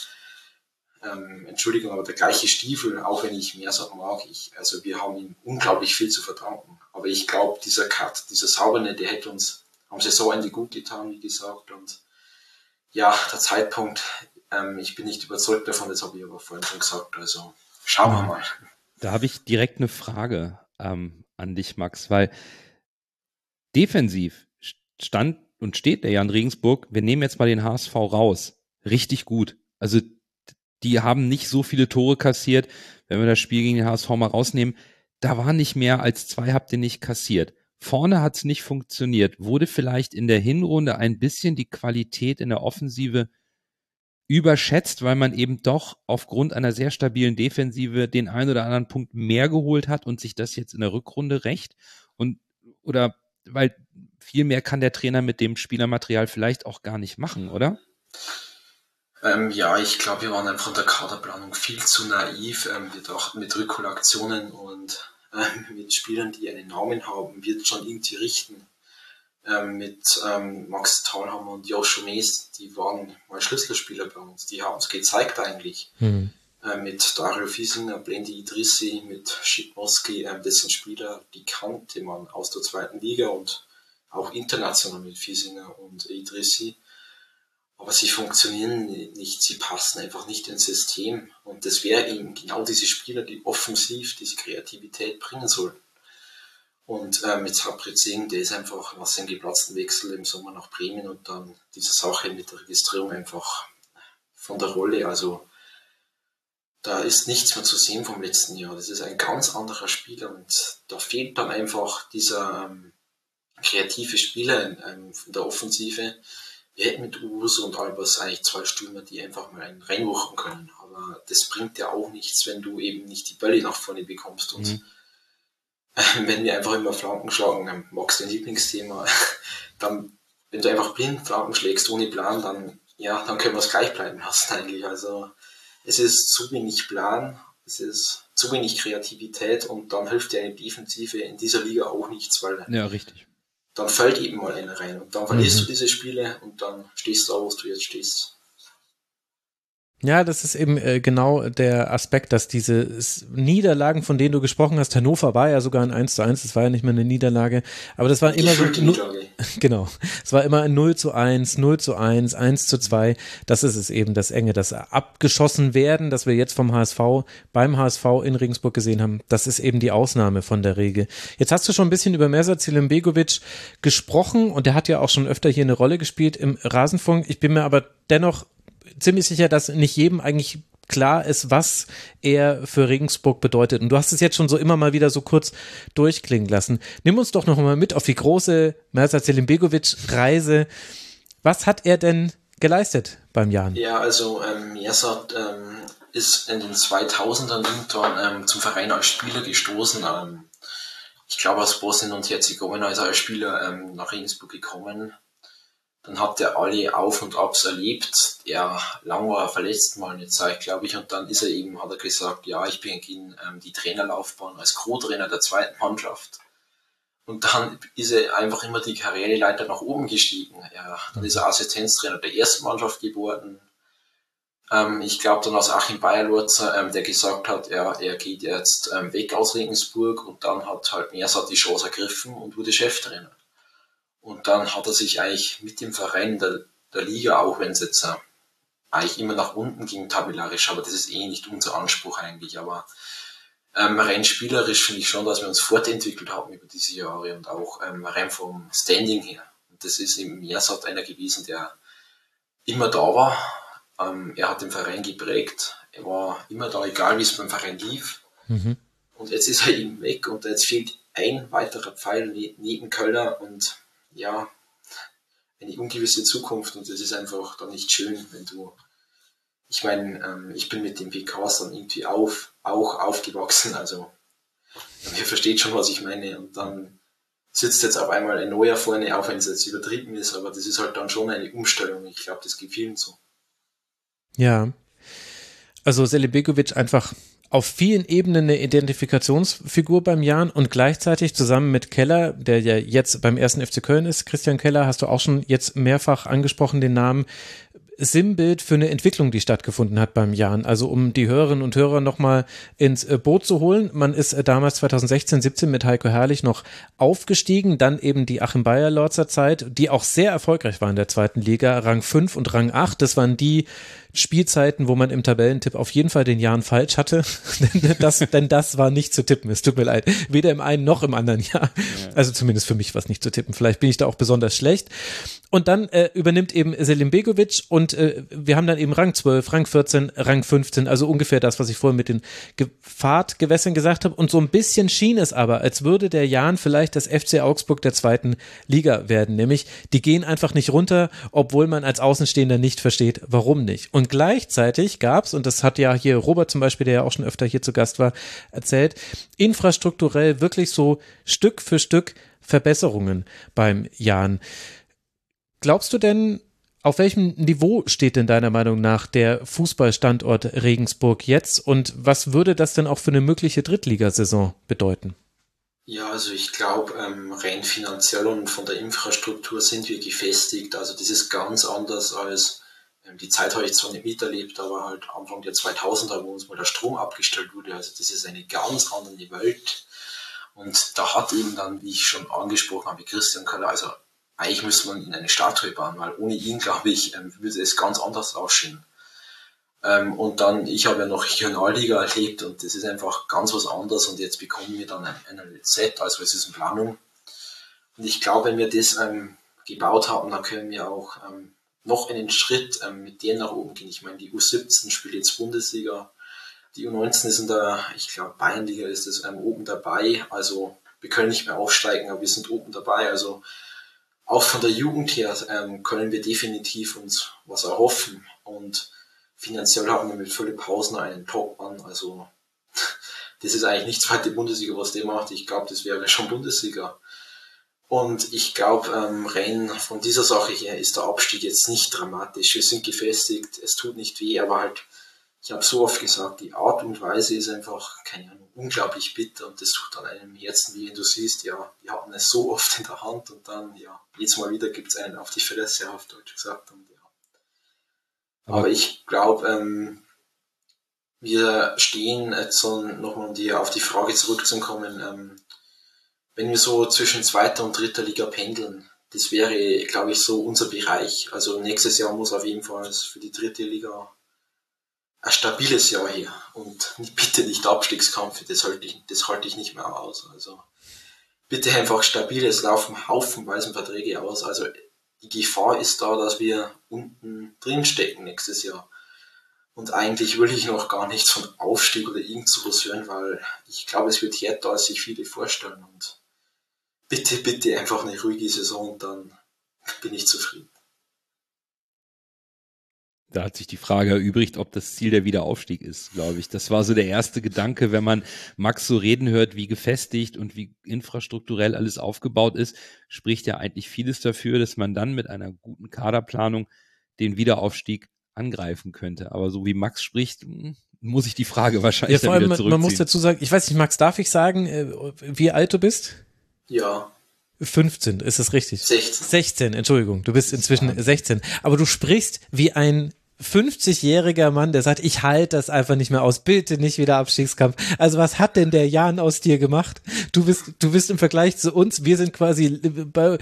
ähm, Entschuldigung, aber der gleiche Stiefel, auch wenn ich mehr sagen mag. Ich, also wir haben ihm unglaublich viel zu verdanken. Aber ich glaube, dieser Cut, dieser Sauberne, der hätte uns am Saisonende gut getan, wie gesagt. Und ja, der Zeitpunkt, ähm, ich bin nicht überzeugt davon, das habe ich aber vorhin schon gesagt. Also schauen wir mal. Da habe ich direkt eine Frage ähm, an dich, Max, weil defensiv stand und steht der Jan Regensburg, wir nehmen jetzt mal den HSV raus. Richtig gut. Also die haben nicht so viele Tore kassiert. Wenn wir das Spiel gegen den HSV mal rausnehmen, da war nicht mehr als zwei habt ihr nicht kassiert. Vorne hat es nicht funktioniert. Wurde vielleicht in der Hinrunde ein bisschen die Qualität in der Offensive überschätzt, weil man eben doch aufgrund einer sehr stabilen Defensive den ein oder anderen Punkt mehr geholt hat und sich das jetzt in der Rückrunde rächt? Und oder weil viel mehr kann der Trainer mit dem Spielermaterial vielleicht auch gar nicht machen, oder? Ähm, ja, ich glaube, wir waren einfach in der Kaderplanung viel zu naiv. Ähm, wir dachten, mit Rückholaktionen und ähm, mit Spielern, die einen Namen haben, wird schon irgendwie richten. Ähm, mit ähm, Max Thalhammer und Joshua Mees, die waren mal Schlüsselspieler bei uns. Die haben es gezeigt eigentlich. Mhm. Ähm, mit Dario Fiesinger, Blendi Idrissi, mit Schipmoski, das sind Spieler, die kannte man aus der zweiten Liga und auch international mit Fiesinger und Idrissi. Aber sie funktionieren nicht, sie passen einfach nicht ins System. Und das wäre eben genau diese Spieler, die offensiv diese Kreativität bringen sollten. Und äh, mit Sabrit Singh, der ist einfach nach seinem geplatzten Wechsel im Sommer nach Bremen und dann diese Sache mit der Registrierung einfach von der Rolle. Also da ist nichts mehr zu sehen vom letzten Jahr. Das ist ein ganz anderer Spieler und da fehlt dann einfach dieser ähm, kreative Spieler in, ähm, in der Offensive wir hätten mit Uso und Albers eigentlich zwei Stürmer, die einfach mal einen reinwuchten können. Aber das bringt ja auch nichts, wenn du eben nicht die Bälle nach vorne bekommst. Und mhm. wenn wir einfach immer Flanken schlagen, Max dein Lieblingsthema, dann, wenn du einfach blind Flanken schlägst, ohne Plan, dann, ja, dann können wir es gleich bleiben lassen eigentlich. Also, es ist zu wenig Plan, es ist zu wenig Kreativität und dann hilft dir eine Defensive in dieser Liga auch nichts, weil ja, richtig dann fällt eben mal einer rein und dann verlierst mhm. du diese Spiele und dann stehst du da, wo du jetzt stehst. Ja, das ist eben äh, genau der Aspekt, dass diese Niederlagen, von denen du gesprochen hast, Hannover war ja sogar ein 1 zu 1, das war ja nicht mehr eine Niederlage, aber das war immer so, genau, es war immer ein 0 zu 1, 0 zu 1, 1 zu 2, das ist es eben, das Enge, das abgeschossen werden, das wir jetzt vom HSV, beim HSV in Regensburg gesehen haben, das ist eben die Ausnahme von der Regel. Jetzt hast du schon ein bisschen über Mersat Zilimbegovic gesprochen und der hat ja auch schon öfter hier eine Rolle gespielt im Rasenfunk, ich bin mir aber dennoch ziemlich sicher, dass nicht jedem eigentlich klar ist, was er für Regensburg bedeutet. Und du hast es jetzt schon so immer mal wieder so kurz durchklingen lassen. Nimm uns doch noch mal mit auf die große Merza Zelimbegovic-Reise. Was hat er denn geleistet beim Jan? Ja, also ähm, Mersat ähm, ist in den 2000ern irgendwann ähm, zum Verein als Spieler gestoßen. Ähm, ich glaube, aus Bosnien und Herzegowina ist er als Spieler ähm, nach Regensburg gekommen. Dann hat er alle Auf und Abs erlebt. Er lang war er verletzt mal eine Zeit, glaube ich, und dann ist er eben, hat er gesagt, ja, ich beginne ähm, die Trainerlaufbahn als Co-Trainer der zweiten Mannschaft. Und dann ist er einfach immer die Karriereleiter nach oben gestiegen. Ja, dann ist er Assistenztrainer der ersten Mannschaft geworden. Ähm, ich glaube dann aus Achim Bayerlurzer, ähm, der gesagt hat, ja, er geht jetzt ähm, weg aus Regensburg und dann hat halt Mersat die Chance ergriffen und wurde Cheftrainer. Und dann hat er sich eigentlich mit dem Verein der, der Liga, auch wenn es jetzt äh, eigentlich immer nach unten ging, tabellarisch, aber das ist eh nicht unser Anspruch eigentlich. Aber ähm, rein spielerisch finde ich schon, dass wir uns fortentwickelt haben über diese Jahre und auch ähm, rein vom Standing her. Und das ist im Meersat einer gewesen, der immer da war. Ähm, er hat den Verein geprägt. Er war immer da, egal wie es beim Verein lief. Mhm. Und jetzt ist er eben weg und jetzt fehlt ein weiterer Pfeil neben Kölner und ja, eine ungewisse Zukunft und das ist einfach dann nicht schön, wenn du, ich meine, ähm, ich bin mit den PKs dann irgendwie auf, auch aufgewachsen, also ihr versteht schon, was ich meine und dann sitzt jetzt auf einmal ein neuer vorne, auch wenn es jetzt übertrieben ist, aber das ist halt dann schon eine Umstellung. Ich glaube, das geht vielen so. Ja. Also Selibegovic einfach auf vielen Ebenen eine Identifikationsfigur beim Jan und gleichzeitig zusammen mit Keller, der ja jetzt beim ersten FC Köln ist, Christian Keller, hast du auch schon jetzt mehrfach angesprochen, den Namen, Sinnbild für eine Entwicklung, die stattgefunden hat beim Jan. Also um die Hörerinnen und Hörer nochmal ins äh, Boot zu holen. Man ist äh, damals 2016, 17 mit Heiko Herrlich noch aufgestiegen, dann eben die Achim Bayer Lorzer Zeit, die auch sehr erfolgreich war in der zweiten Liga, Rang 5 und Rang 8. Das waren die Spielzeiten, wo man im Tabellentipp auf jeden Fall den Jahren falsch hatte. das, denn das war nicht zu tippen. Es tut mir leid. Weder im einen noch im anderen Jahr. Also zumindest für mich war es nicht zu tippen. Vielleicht bin ich da auch besonders schlecht. Und dann äh, übernimmt eben Selim Begovic und äh, wir haben dann eben Rang 12, Rang 14, Rang 15, also ungefähr das, was ich vorhin mit den Ge Fahrtgewässern gesagt habe. Und so ein bisschen schien es aber, als würde der Jan vielleicht das FC Augsburg der zweiten Liga werden. Nämlich, die gehen einfach nicht runter, obwohl man als Außenstehender nicht versteht, warum nicht. Und gleichzeitig gab's und das hat ja hier Robert zum Beispiel, der ja auch schon öfter hier zu Gast war, erzählt, infrastrukturell wirklich so Stück für Stück Verbesserungen beim Jan. Glaubst du denn, auf welchem Niveau steht denn deiner Meinung nach der Fußballstandort Regensburg jetzt und was würde das denn auch für eine mögliche Drittligasaison bedeuten? Ja, also ich glaube, ähm, rein finanziell und von der Infrastruktur sind wir gefestigt. Also das ist ganz anders als ähm, die Zeit habe ich zwar nicht miterlebt, aber halt Anfang der 2000er, wo uns mal der Strom abgestellt wurde. Also das ist eine ganz andere Welt. Und da hat eben dann, wie ich schon angesprochen habe, Christian Keller, also eigentlich müsste man in eine Statue bauen, weil ohne ihn, glaube ich, ähm, würde es ganz anders aussehen. Ähm, und dann, ich habe ja noch Regionalliga erlebt und das ist einfach ganz was anderes und jetzt bekommen wir dann ein, Set, also es ist eine Planung. Und ich glaube, wenn wir das ähm, gebaut haben, dann können wir auch noch einen Schritt mit denen nach oben gehen. Ich meine, die U17 spielt jetzt Bundesliga, die U19 ist in der, ich glaube, Bayernliga ist ähm, oben dabei, also wir können nicht mehr aufsteigen, aber wir sind oben dabei, also auch von der Jugend her ähm, können wir definitiv uns was erhoffen. Und finanziell haben wir mit Philipp Hausner einen Top-Mann. Also das ist eigentlich nicht zweite Bundesliga, was der macht. Ich glaube, das wäre schon Bundesliga. Und ich glaube, ähm, rein von dieser Sache her ist der Abstieg jetzt nicht dramatisch. Wir sind gefestigt, es tut nicht weh, aber halt, ich habe so oft gesagt, die Art und Weise ist einfach, keine Ahnung, unglaublich bitter und das tut an einem Herzen, wie du siehst, ja, die hatten es so oft in der Hand und dann, ja, jedes Mal wieder gibt es einen auf die Fresse, auf Deutsch gesagt. Und, ja. Aber, Aber ich glaube, ähm, wir stehen jetzt so, nochmal um die, auf die Frage zurückzukommen, ähm, wenn wir so zwischen zweiter und dritter Liga pendeln, das wäre, glaube ich, so unser Bereich. Also nächstes Jahr muss auf jeden Fall für die dritte Liga ein stabiles Jahr her und bitte nicht Abstiegskampf, das halte ich, das halte ich nicht mehr aus. Also bitte einfach stabiles Laufen, haufenweise Verträge aus. Also die Gefahr ist da, dass wir unten drin stecken nächstes Jahr. Und eigentlich will ich noch gar nichts von Aufstieg oder irgend sowas hören, weil ich glaube, es wird härter, als sich viele vorstellen. Und bitte, bitte einfach eine ruhige Saison dann bin ich zufrieden da hat sich die Frage erübrigt, ob das Ziel der Wiederaufstieg ist, glaube ich. Das war so der erste Gedanke, wenn man Max so reden hört, wie gefestigt und wie infrastrukturell alles aufgebaut ist, spricht ja eigentlich vieles dafür, dass man dann mit einer guten Kaderplanung den Wiederaufstieg angreifen könnte. Aber so wie Max spricht, hm, muss ich die Frage wahrscheinlich ja, vor allem, Man muss dazu sagen, ich weiß nicht, Max, darf ich sagen, äh, wie alt du bist? Ja. 15, ist das richtig? 16. 16, Entschuldigung, du bist inzwischen 16. Aber du sprichst wie ein 50-jähriger Mann, der sagt, ich halte das einfach nicht mehr aus, bitte nicht wieder Abstiegskampf. Also was hat denn der Jan aus dir gemacht? Du bist, du bist im Vergleich zu uns, wir sind quasi bei,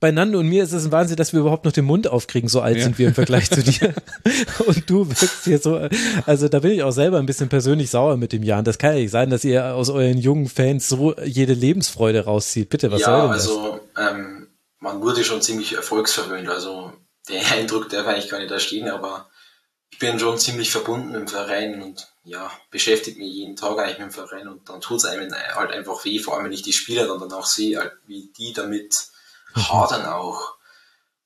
bei Nando und mir ist es ein Wahnsinn, dass wir überhaupt noch den Mund aufkriegen, so alt ja. sind wir im Vergleich zu dir. Und du wirkst hier so, also da bin ich auch selber ein bisschen persönlich sauer mit dem Jan. Das kann ja nicht sein, dass ihr aus euren jungen Fans so jede Lebensfreude rauszieht. Bitte, was ja, soll denn das? also ähm, man wurde schon ziemlich erfolgsverwöhnt, also der Eindruck darf eigentlich gar nicht da stehen, aber ich bin schon ziemlich verbunden mit dem Verein und ja, beschäftige mich jeden Tag eigentlich mit dem Verein und dann tut es einem halt einfach weh, vor allem wenn ich die Spieler dann danach sehe, halt, wie die damit mhm. hadern auch.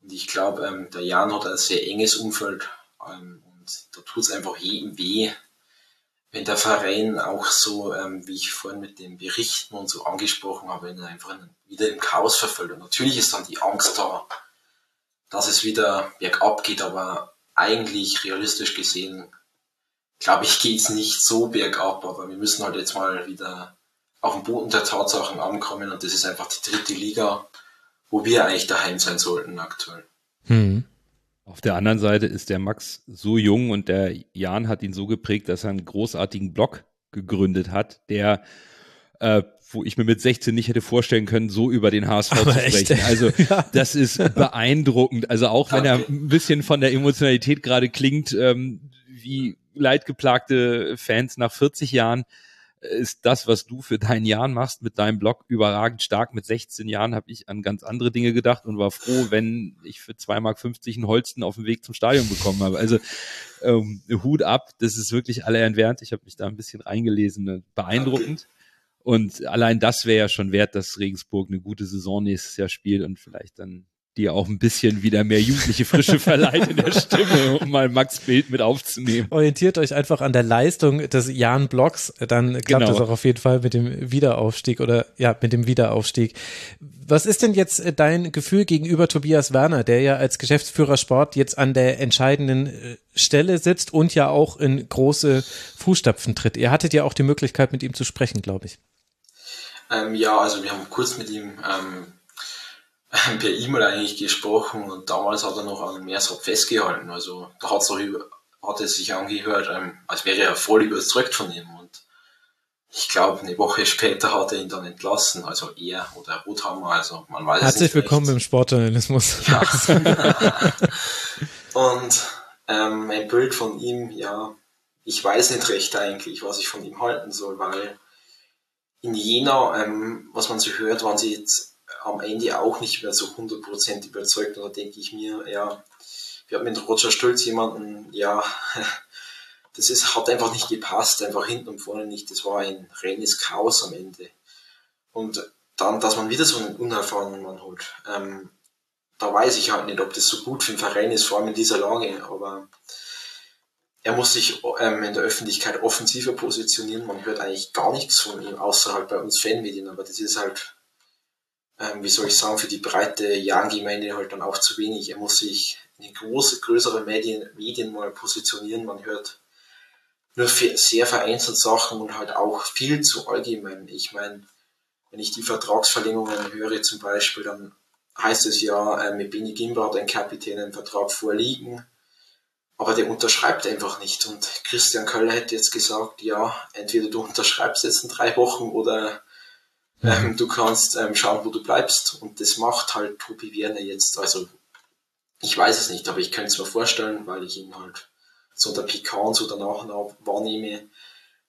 Und ich glaube, ähm, der Jan hat ein sehr enges Umfeld ähm, und da tut es einfach jedem weh, wenn der Verein auch so, ähm, wie ich vorhin mit den Berichten und so angesprochen habe, wenn er einfach wieder im Chaos verfällt. Und natürlich ist dann die Angst da, dass es wieder bergab geht, aber eigentlich realistisch gesehen, glaube ich, geht es nicht so bergab, aber wir müssen halt jetzt mal wieder auf den Boden der Tatsachen ankommen und das ist einfach die dritte Liga, wo wir eigentlich daheim sein sollten aktuell. Hm. Auf der anderen Seite ist der Max so jung und der Jan hat ihn so geprägt, dass er einen großartigen Blog gegründet hat, der äh, wo ich mir mit 16 nicht hätte vorstellen können, so über den HSV Aber zu sprechen. Echt? Also das ist beeindruckend. Also auch wenn er ein bisschen von der Emotionalität gerade klingt, ähm, wie leidgeplagte Fans nach 40 Jahren, ist das, was du für deinen Jahren machst mit deinem Blog, überragend stark. Mit 16 Jahren habe ich an ganz andere Dinge gedacht und war froh, wenn ich für 2,50 Mark einen Holsten auf dem Weg zum Stadion bekommen habe. Also ähm, Hut ab, das ist wirklich alle entfernt. Ich habe mich da ein bisschen reingelesen. Beeindruckend. Und allein das wäre ja schon wert, dass Regensburg eine gute Saison nächstes Jahr spielt und vielleicht dann dir auch ein bisschen wieder mehr jugendliche Frische verleiht in der Stimme, um mal Max Bild mit aufzunehmen. Orientiert euch einfach an der Leistung des Jan Blocks, dann klappt genau. das auch auf jeden Fall mit dem Wiederaufstieg oder ja, mit dem Wiederaufstieg. Was ist denn jetzt äh, dein Gefühl gegenüber Tobias Werner, der ja als Geschäftsführer Sport jetzt an der entscheidenden äh, Stelle sitzt und ja auch in große Fußstapfen tritt? Ihr hattet ja auch die Möglichkeit, mit ihm zu sprechen, glaube ich. Ähm, ja, also wir haben kurz mit ihm ähm, per E-Mail eigentlich gesprochen und damals hat er noch an Meersrad festgehalten. Also da hat's auch über, hat es sich angehört, ähm, als wäre er voll überzeugt von ihm. Und ich glaube, eine Woche später hat er ihn dann entlassen, also er oder Rothammer, also man weiß Herzlich es nicht willkommen recht. im Sportjournalismus. Ja. und ähm, ein Bild von ihm, ja, ich weiß nicht recht eigentlich, was ich von ihm halten soll, weil in Jena, ähm, was man so hört, waren sie jetzt am Ende auch nicht mehr so 100% überzeugt. Und da denke ich mir, ja, wir haben mit Roger Stolz jemanden, ja, das ist, hat einfach nicht gepasst, einfach hinten und vorne nicht. Das war ein reines Chaos am Ende. Und dann, dass man wieder so einen unerfahrenen Mann holt, ähm, da weiß ich halt nicht, ob das so gut für den Verein ist, vor allem in dieser Lage. Aber er muss sich ähm, in der Öffentlichkeit offensiver positionieren. Man hört eigentlich gar nichts von ihm, außer halt bei uns Fanmedien. Aber das ist halt, ähm, wie soll ich sagen, für die breite Jan-Gemeinde halt dann auch zu wenig. Er muss sich in große, größere Medien, Medien mal positionieren. Man hört nur sehr vereinzelt Sachen und halt auch viel zu allgemein. Ich meine, wenn ich die Vertragsverlängerungen höre zum Beispiel, dann heißt es ja, äh, mit Benny Gimba hat ein Kapitän einen Vertrag vorliegen aber der unterschreibt einfach nicht. Und Christian Köller hätte jetzt gesagt, ja, entweder du unterschreibst jetzt in drei Wochen oder ähm, du kannst ähm, schauen, wo du bleibst. Und das macht halt Tobi Werner jetzt. Also ich weiß es nicht, aber ich könnte es mir vorstellen, weil ich ihn halt so der Pikan so danach wahrnehme,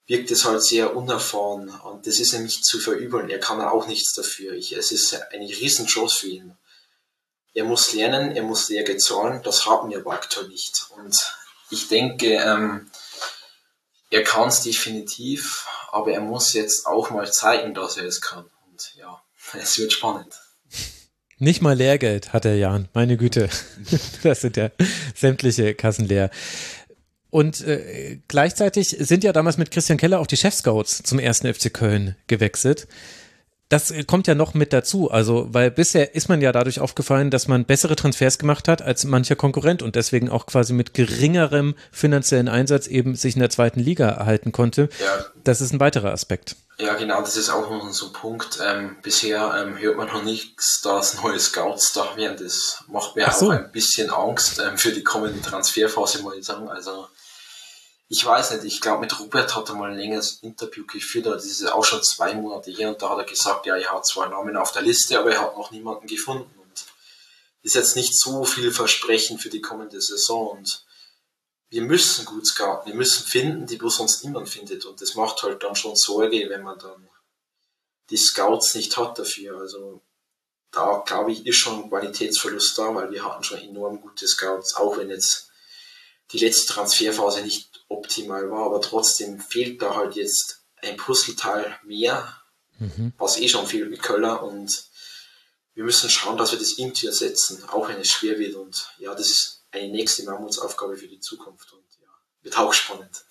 wirkt es halt sehr unerfahren. Und das ist nicht zu verübeln. Er kann auch nichts dafür. Ich, es ist eine Riesenchance für ihn er muss lernen, er muss Lehrgeld zahlen, das haben wir aber aktuell nicht. Und ich denke, ähm, er kann es definitiv, aber er muss jetzt auch mal zeigen, dass er es kann. Und ja, es wird spannend. Nicht mal Lehrgeld hat er, Jan. Meine Güte. das sind ja sämtliche Kassen leer. Und äh, gleichzeitig sind ja damals mit Christian Keller auch die Chefscouts zum ersten FC Köln gewechselt das kommt ja noch mit dazu. Also, weil bisher ist man ja dadurch aufgefallen, dass man bessere Transfers gemacht hat als mancher Konkurrent und deswegen auch quasi mit geringerem finanziellen Einsatz eben sich in der zweiten Liga erhalten konnte. Ja. Das ist ein weiterer Aspekt. Ja, genau, das ist auch noch so ein Punkt. Ähm, bisher ähm, hört man noch nichts, dass neue Scouts da wären. Das macht mir so. auch ein bisschen Angst ähm, für die kommende Transferphase, muss ich sagen. Also, ich weiß nicht, ich glaube, mit Robert hat er mal ein längeres Interview geführt, das ist auch schon zwei Monate her und da hat er gesagt, ja, er hat zwei Namen auf der Liste, aber er hat noch niemanden gefunden und ist jetzt nicht so viel Versprechen für die kommende Saison und wir müssen gut scouten, wir müssen finden, die bloß sonst niemand findet und das macht halt dann schon Sorge, wenn man dann die Scouts nicht hat dafür, also da glaube ich, ist schon ein Qualitätsverlust da, weil wir hatten schon enorm gute Scouts, auch wenn jetzt die letzte Transferphase nicht optimal war, aber trotzdem fehlt da halt jetzt ein Puzzleteil mehr, mhm. was eh schon fehlt mit Köller und wir müssen schauen, dass wir das irgendwie ersetzen, auch wenn es schwer wird und ja, das ist eine nächste Mammutsaufgabe für die Zukunft und ja, wird auch spannend.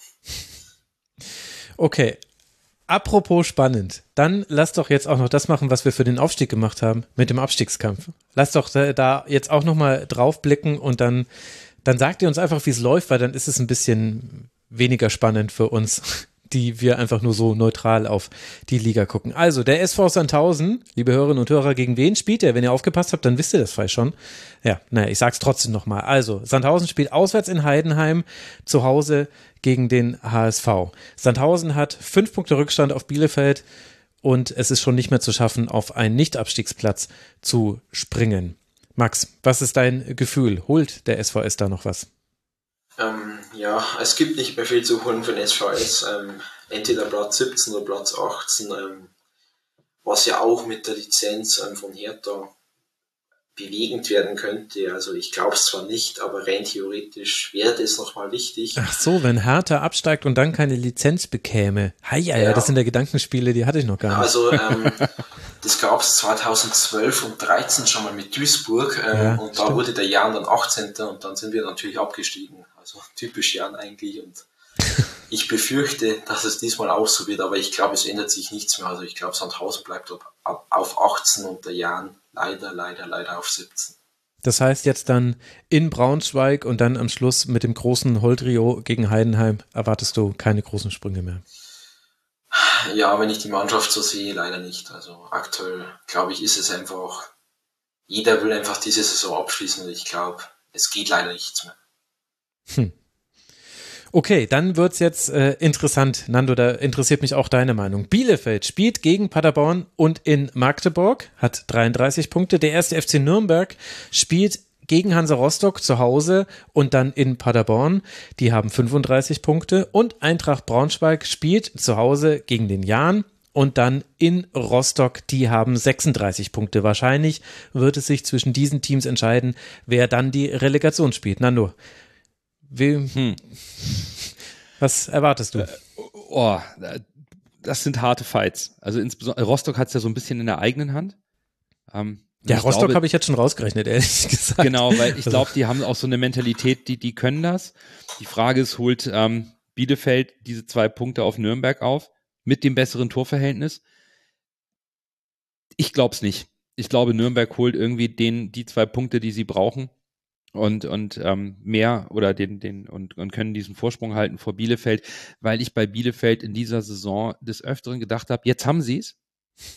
Okay, Apropos spannend, dann lass doch jetzt auch noch das machen, was wir für den Aufstieg gemacht haben mit dem Abstiegskampf. Lass doch da jetzt auch noch mal drauf blicken und dann dann sagt ihr uns einfach, wie es läuft, weil dann ist es ein bisschen weniger spannend für uns, die wir einfach nur so neutral auf die Liga gucken. Also, der SV Sandhausen, liebe Hörerinnen und Hörer, gegen wen spielt er? Wenn ihr aufgepasst habt, dann wisst ihr das vielleicht schon. Ja, naja, ich sag's trotzdem nochmal. Also, Sandhausen spielt auswärts in Heidenheim, zu Hause gegen den HSV. Sandhausen hat fünf Punkte Rückstand auf Bielefeld und es ist schon nicht mehr zu schaffen, auf einen Nicht-Abstiegsplatz zu springen. Max, was ist dein Gefühl? Holt der SVS da noch was? Ähm, ja, es gibt nicht mehr viel zu holen für den SVS. Ähm, entweder Platz 17 oder Platz 18, ähm, was ja auch mit der Lizenz ähm, von Hertha bewegend werden könnte. Also ich glaube es zwar nicht, aber rein theoretisch wäre es nochmal wichtig. Ach so, wenn Hertha absteigt und dann keine Lizenz bekäme. Hei, ja, ja, das sind der Gedankenspiele, die hatte ich noch gar nicht. Also ähm, das gab es 2012 und 2013 schon mal mit Duisburg ähm, ja, und da stimmt. wurde der Jan dann 18. und dann sind wir natürlich abgestiegen. Also typisch Jan eigentlich und ich befürchte, dass es diesmal auch so wird, aber ich glaube, es ändert sich nichts mehr. Also ich glaube, Sandhausen bleibt auf 18 und der Jan leider, leider, leider auf 17. Das heißt jetzt dann in Braunschweig und dann am Schluss mit dem großen Holdrio gegen Heidenheim erwartest du keine großen Sprünge mehr. Ja, wenn ich die Mannschaft so sehe, leider nicht. Also aktuell, glaube ich, ist es einfach, jeder will einfach diese Saison abschließen und ich glaube, es geht leider nichts mehr. Hm. Okay, dann wird's jetzt äh, interessant. Nando, da interessiert mich auch deine Meinung. Bielefeld spielt gegen Paderborn und in Magdeburg, hat 33 Punkte. Der erste FC Nürnberg spielt gegen Hansa Rostock zu Hause und dann in Paderborn. Die haben 35 Punkte. Und Eintracht Braunschweig spielt zu Hause gegen den Jan und dann in Rostock, die haben 36 Punkte. Wahrscheinlich wird es sich zwischen diesen Teams entscheiden, wer dann die Relegation spielt. Nando, wie, hm. Was erwartest du? Äh, oh, das sind harte Fights. Also insbesondere Rostock hat es ja so ein bisschen in der eigenen Hand. Ähm, ja, Rostock habe ich jetzt schon rausgerechnet, ehrlich gesagt. Genau, weil ich also glaube, die haben auch so eine Mentalität, die, die können das. Die Frage ist, holt ähm, Bielefeld diese zwei Punkte auf Nürnberg auf mit dem besseren Torverhältnis? Ich glaube es nicht. Ich glaube, Nürnberg holt irgendwie den, die zwei Punkte, die sie brauchen und, und ähm, mehr oder den, den und, und können diesen Vorsprung halten vor Bielefeld, weil ich bei Bielefeld in dieser Saison des Öfteren gedacht habe, jetzt haben sie es,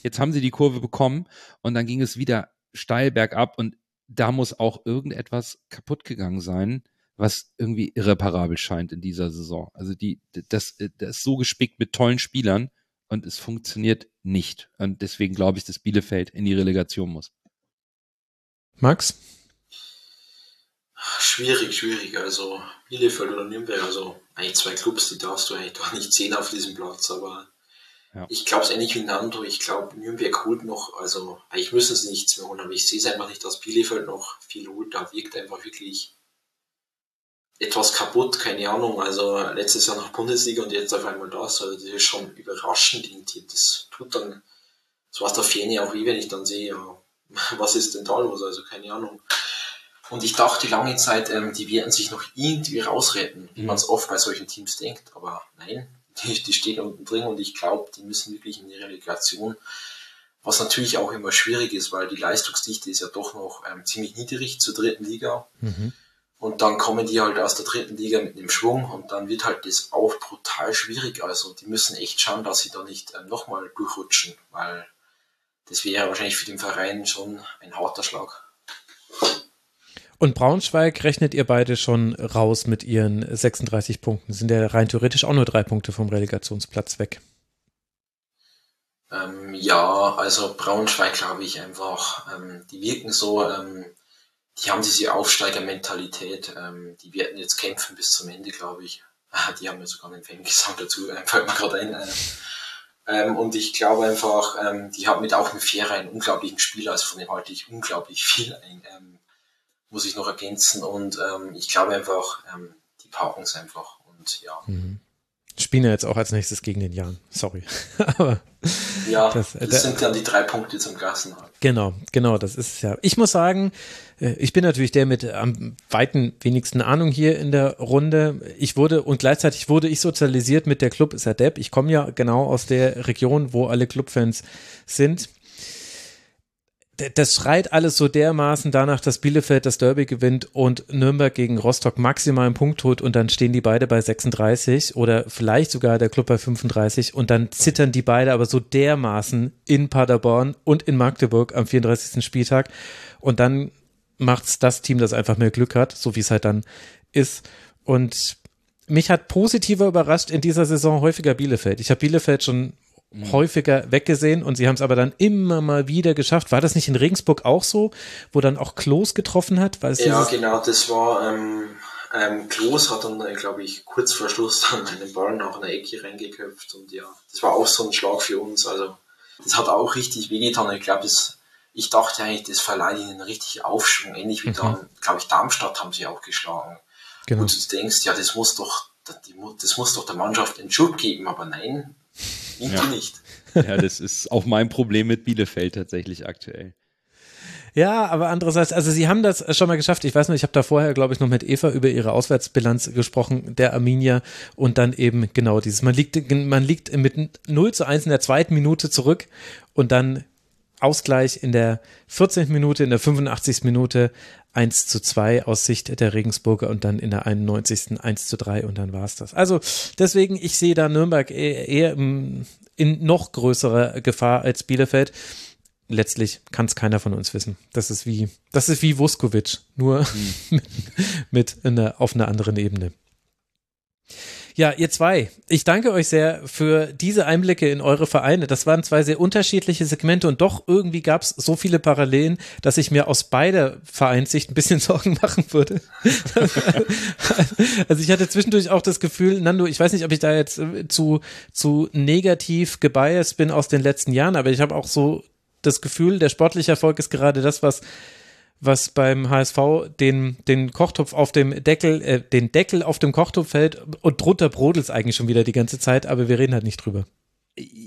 jetzt haben sie die Kurve bekommen und dann ging es wieder steil bergab und da muss auch irgendetwas kaputt gegangen sein, was irgendwie irreparabel scheint in dieser Saison. Also die, das, das ist so gespickt mit tollen Spielern und es funktioniert nicht. Und deswegen glaube ich, dass Bielefeld in die Relegation muss. Max? Schwierig, schwierig. Also Bielefeld oder Nürnberg, also eigentlich zwei Clubs, die darfst du eigentlich doch nicht sehen auf diesem Platz, aber ja. ich glaube es ähnlich wie Nando. Ich glaube, Nürnberg holt noch, also eigentlich müssen sie nichts mehr holen, aber ich sehe es einfach nicht, dass Bielefeld noch viel holt. Da wirkt einfach wirklich etwas kaputt, keine Ahnung. Also letztes Jahr noch Bundesliga und jetzt auf einmal das. Also das ist schon überraschend. Das tut dann, so was der Fähne auch wie wenn ich dann sehe, ja, was ist denn da los? Also keine Ahnung. Und ich dachte lange Zeit, ähm, die werden sich noch irgendwie rausretten, wie mhm. man es oft bei solchen Teams denkt. Aber nein, die, die stehen unten drin und ich glaube, die müssen wirklich in die Relegation. Was natürlich auch immer schwierig ist, weil die Leistungsdichte ist ja doch noch ähm, ziemlich niedrig zur dritten Liga. Mhm. Und dann kommen die halt aus der dritten Liga mit einem Schwung und dann wird halt das auch brutal schwierig. Also die müssen echt schauen, dass sie da nicht ähm, nochmal durchrutschen, weil das wäre wahrscheinlich für den Verein schon ein harter Schlag. Und Braunschweig rechnet ihr beide schon raus mit ihren 36 Punkten. Sind ja rein theoretisch auch nur drei Punkte vom Relegationsplatz weg. Ähm, ja, also Braunschweig glaube ich einfach, ähm, die wirken so, ähm, die haben diese Aufsteigermentalität, ähm, die werden jetzt kämpfen bis zum Ende, glaube ich. Die haben ja sogar einen Fangesang dazu, fällt mir gerade ein. Äh, ähm, und ich glaube einfach, ähm, die haben mit auch mit Fähre einen unglaublichen Spieler, also von dem halte ich unglaublich viel ein. Ähm, muss ich noch ergänzen. Und ähm, ich glaube einfach, ähm, die packen es einfach. Und ja. Mhm. Spielen ja jetzt auch als nächstes gegen den Jan. Sorry. Aber ja, das, das da, sind dann die drei Punkte zum Klassenhalt. Genau, genau, das ist ja. Ich muss sagen, äh, ich bin natürlich der mit am weiten wenigsten Ahnung hier in der Runde. Ich wurde und gleichzeitig wurde ich sozialisiert mit der Club ist. Ich komme ja genau aus der Region, wo alle Clubfans sind das schreit alles so dermaßen danach, dass Bielefeld das Derby gewinnt und Nürnberg gegen Rostock maximal einen Punkt holt und dann stehen die beide bei 36 oder vielleicht sogar der Club bei 35 und dann zittern die beide aber so dermaßen in Paderborn und in Magdeburg am 34. Spieltag und dann macht's das Team, das einfach mehr Glück hat, so wie es halt dann ist und mich hat positiver überrascht in dieser Saison häufiger Bielefeld. Ich habe Bielefeld schon mhm. häufiger weggesehen und sie haben es aber dann immer mal wieder geschafft. War das nicht in Regensburg auch so, wo dann auch Klos getroffen hat? ja, genau, das war ähm, ähm, Klos hat dann, glaube ich, kurz vor Schluss dann einen Ball nach einer Ecke reingeköpft und ja, das war auch so ein Schlag für uns. Also das hat auch richtig wehgetan. Ich glaube, ich dachte eigentlich, das verleiht ihnen richtig Aufschwung, ähnlich wie mhm. dann, glaube ich, Darmstadt haben sie auch geschlagen. Genau. Und du denkst, ja, das muss doch, das muss doch der Mannschaft einen Schub geben, aber nein, ja. nicht. Ja, das ist auch mein Problem mit Bielefeld tatsächlich aktuell. Ja, aber andererseits, also sie haben das schon mal geschafft. Ich weiß noch, ich habe da vorher, glaube ich, noch mit Eva über ihre Auswärtsbilanz gesprochen, der Arminia. Und dann eben genau dieses, man liegt, man liegt mit 0 zu 1 in der zweiten Minute zurück und dann Ausgleich in der 14. Minute, in der 85. Minute 1 zu 2 aus Sicht der Regensburger und dann in der 91. 1 zu 3 und dann war es das. Also deswegen, ich sehe da Nürnberg eher, eher in noch größerer Gefahr als Bielefeld. Letztlich kann es keiner von uns wissen. Das ist wie, das ist wie Vuskovic, nur mhm. mit, mit einer, auf einer anderen Ebene. Ja, ihr zwei, ich danke euch sehr für diese Einblicke in eure Vereine. Das waren zwei sehr unterschiedliche Segmente und doch irgendwie gab es so viele Parallelen, dass ich mir aus beider Vereinssicht ein bisschen Sorgen machen würde. also ich hatte zwischendurch auch das Gefühl, Nando, ich weiß nicht, ob ich da jetzt äh, zu, zu negativ gebiased bin aus den letzten Jahren, aber ich habe auch so das Gefühl, der sportliche Erfolg ist gerade das, was was beim HSV den, den Kochtopf auf dem Deckel, äh, den Deckel auf dem Kochtopf fällt und drunter brodelt es eigentlich schon wieder die ganze Zeit, aber wir reden halt nicht drüber.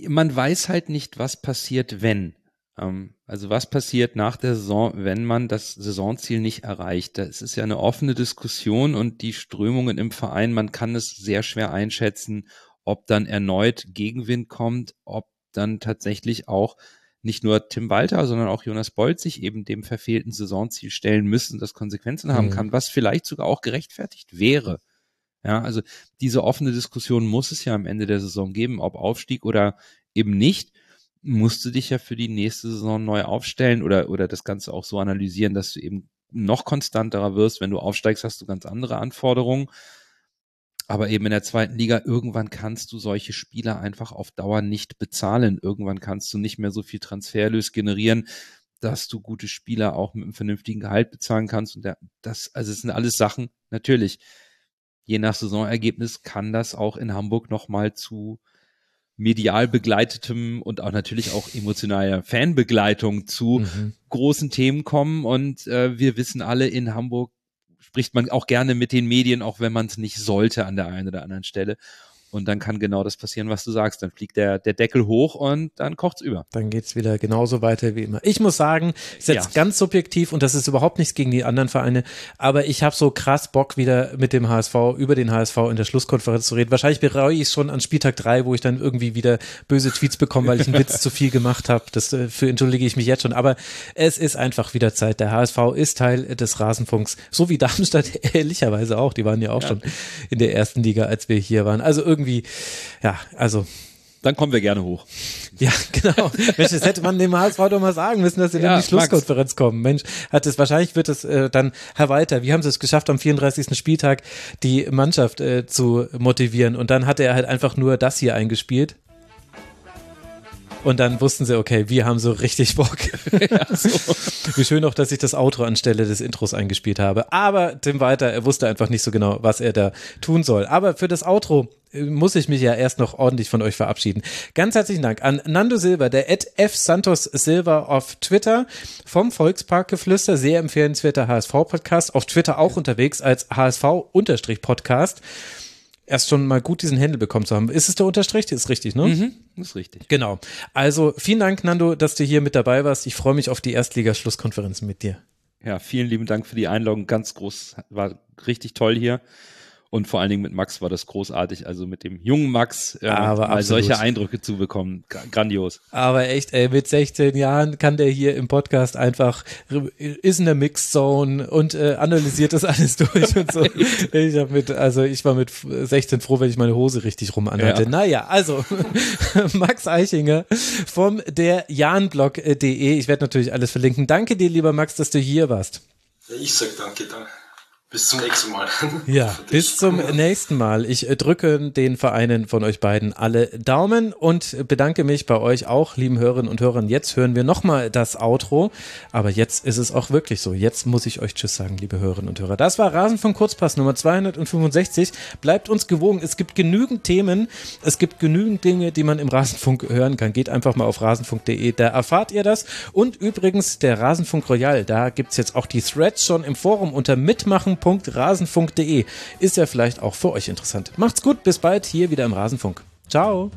Man weiß halt nicht, was passiert, wenn. Ähm, also was passiert nach der Saison, wenn man das Saisonziel nicht erreicht? Das ist ja eine offene Diskussion und die Strömungen im Verein, man kann es sehr schwer einschätzen, ob dann erneut Gegenwind kommt, ob dann tatsächlich auch nicht nur Tim Walter, sondern auch Jonas Bolt sich eben dem verfehlten Saisonziel stellen müssen, das Konsequenzen haben mhm. kann, was vielleicht sogar auch gerechtfertigt wäre. Ja, also diese offene Diskussion muss es ja am Ende der Saison geben, ob Aufstieg oder eben nicht. Musst du dich ja für die nächste Saison neu aufstellen oder, oder das Ganze auch so analysieren, dass du eben noch konstanterer wirst. Wenn du aufsteigst, hast du ganz andere Anforderungen. Aber eben in der zweiten Liga, irgendwann kannst du solche Spieler einfach auf Dauer nicht bezahlen. Irgendwann kannst du nicht mehr so viel Transferlös generieren, dass du gute Spieler auch mit einem vernünftigen Gehalt bezahlen kannst. Und das, also es sind alles Sachen, natürlich, je nach Saisonergebnis kann das auch in Hamburg nochmal zu medial begleitetem und auch natürlich auch emotionaler Fanbegleitung zu mhm. großen Themen kommen. Und äh, wir wissen alle, in Hamburg spricht man auch gerne mit den Medien, auch wenn man es nicht sollte an der einen oder anderen Stelle. Und dann kann genau das passieren, was du sagst. Dann fliegt der, der Deckel hoch und dann kocht's über. Dann geht's wieder genauso weiter wie immer. Ich muss sagen, ist jetzt ja. ganz subjektiv und das ist überhaupt nichts gegen die anderen Vereine, aber ich habe so krass Bock, wieder mit dem HSV über den HSV in der Schlusskonferenz zu reden. Wahrscheinlich bereue ich es schon an Spieltag drei, wo ich dann irgendwie wieder böse Tweets bekomme, weil ich einen Witz zu viel gemacht habe. Das äh, für entschuldige ich mich jetzt schon. Aber es ist einfach wieder Zeit. Der HSV ist Teil des Rasenfunks, so wie Darmstadt ehrlicherweise auch. Die waren ja auch ja. schon in der ersten Liga, als wir hier waren. Also irgendwie, ja, also dann kommen wir gerne hoch. Ja, genau. Mensch, das hätte man dem HSV doch mal sagen müssen, dass sie ja, in die Schlusskonferenz Max. kommen. Mensch, hat es wahrscheinlich wird es äh, dann Herr Walter, wie haben sie es geschafft, am 34. Spieltag die Mannschaft äh, zu motivieren? Und dann hat er halt einfach nur das hier eingespielt. Und dann wussten sie, okay, wir haben so richtig Bock. Ja, so. Wie schön auch, dass ich das Outro anstelle des Intros eingespielt habe. Aber Tim Walter, er wusste einfach nicht so genau, was er da tun soll. Aber für das Outro äh, muss ich mich ja erst noch ordentlich von euch verabschieden. Ganz herzlichen Dank an Nando Silva, der Ed F. Santos Silva auf Twitter vom Volksparkgeflüster, sehr empfehlenswerter HSV-Podcast, auf Twitter auch unterwegs als HSV-Podcast erst schon mal gut diesen Händel bekommen zu haben. Ist es der Unterstrich? Ist richtig, ne? Mhm, ist richtig. Genau. Also vielen Dank, Nando, dass du hier mit dabei warst. Ich freue mich auf die Erstligaschlusskonferenzen mit dir. Ja, vielen lieben Dank für die Einladung. Ganz groß, war richtig toll hier. Und vor allen Dingen mit Max war das großartig. Also mit dem jungen Max äh, Aber mal absolut. solche Eindrücke zu bekommen. Gra- Grandios. Aber echt, ey, mit 16 Jahren kann der hier im Podcast einfach, ist in der Mixed Zone und äh, analysiert das alles durch und so. Ich hab mit, also ich war mit 16 froh, wenn ich meine Hose richtig rum anhatte. Ja. Naja, also Max Eichinger vom der Jahnblog.de. Ich werde natürlich alles verlinken. Danke dir, lieber Max, dass du hier warst. Ja, ich sag danke, dann. Bis zum nächsten Mal. Ja, bis zum nächsten Mal. Ich äh, drücke den Vereinen von euch beiden alle Daumen und bedanke mich bei euch auch, lieben Hörerinnen und Hörern. Jetzt hören wir nochmal das Outro, aber jetzt ist es auch wirklich so. Jetzt muss ich euch Tschüss sagen, liebe Hörerinnen und Hörer. Das war Rasen von Kurzpass Nummer 265. Bleibt uns gewogen. Es gibt genügend Themen, es gibt genügend Dinge, die man im Rasenfunk hören kann. Geht einfach mal auf rasenfunk.de, da erfahrt ihr das. Und übrigens der Rasenfunk Royal, da gibt's jetzt auch die Threads schon im Forum unter mitmachen.rasenfunk.de. Ist ja vielleicht auch für euch interessant. Macht's gut, bis bald hier wieder im Rasenfunk. Ciao.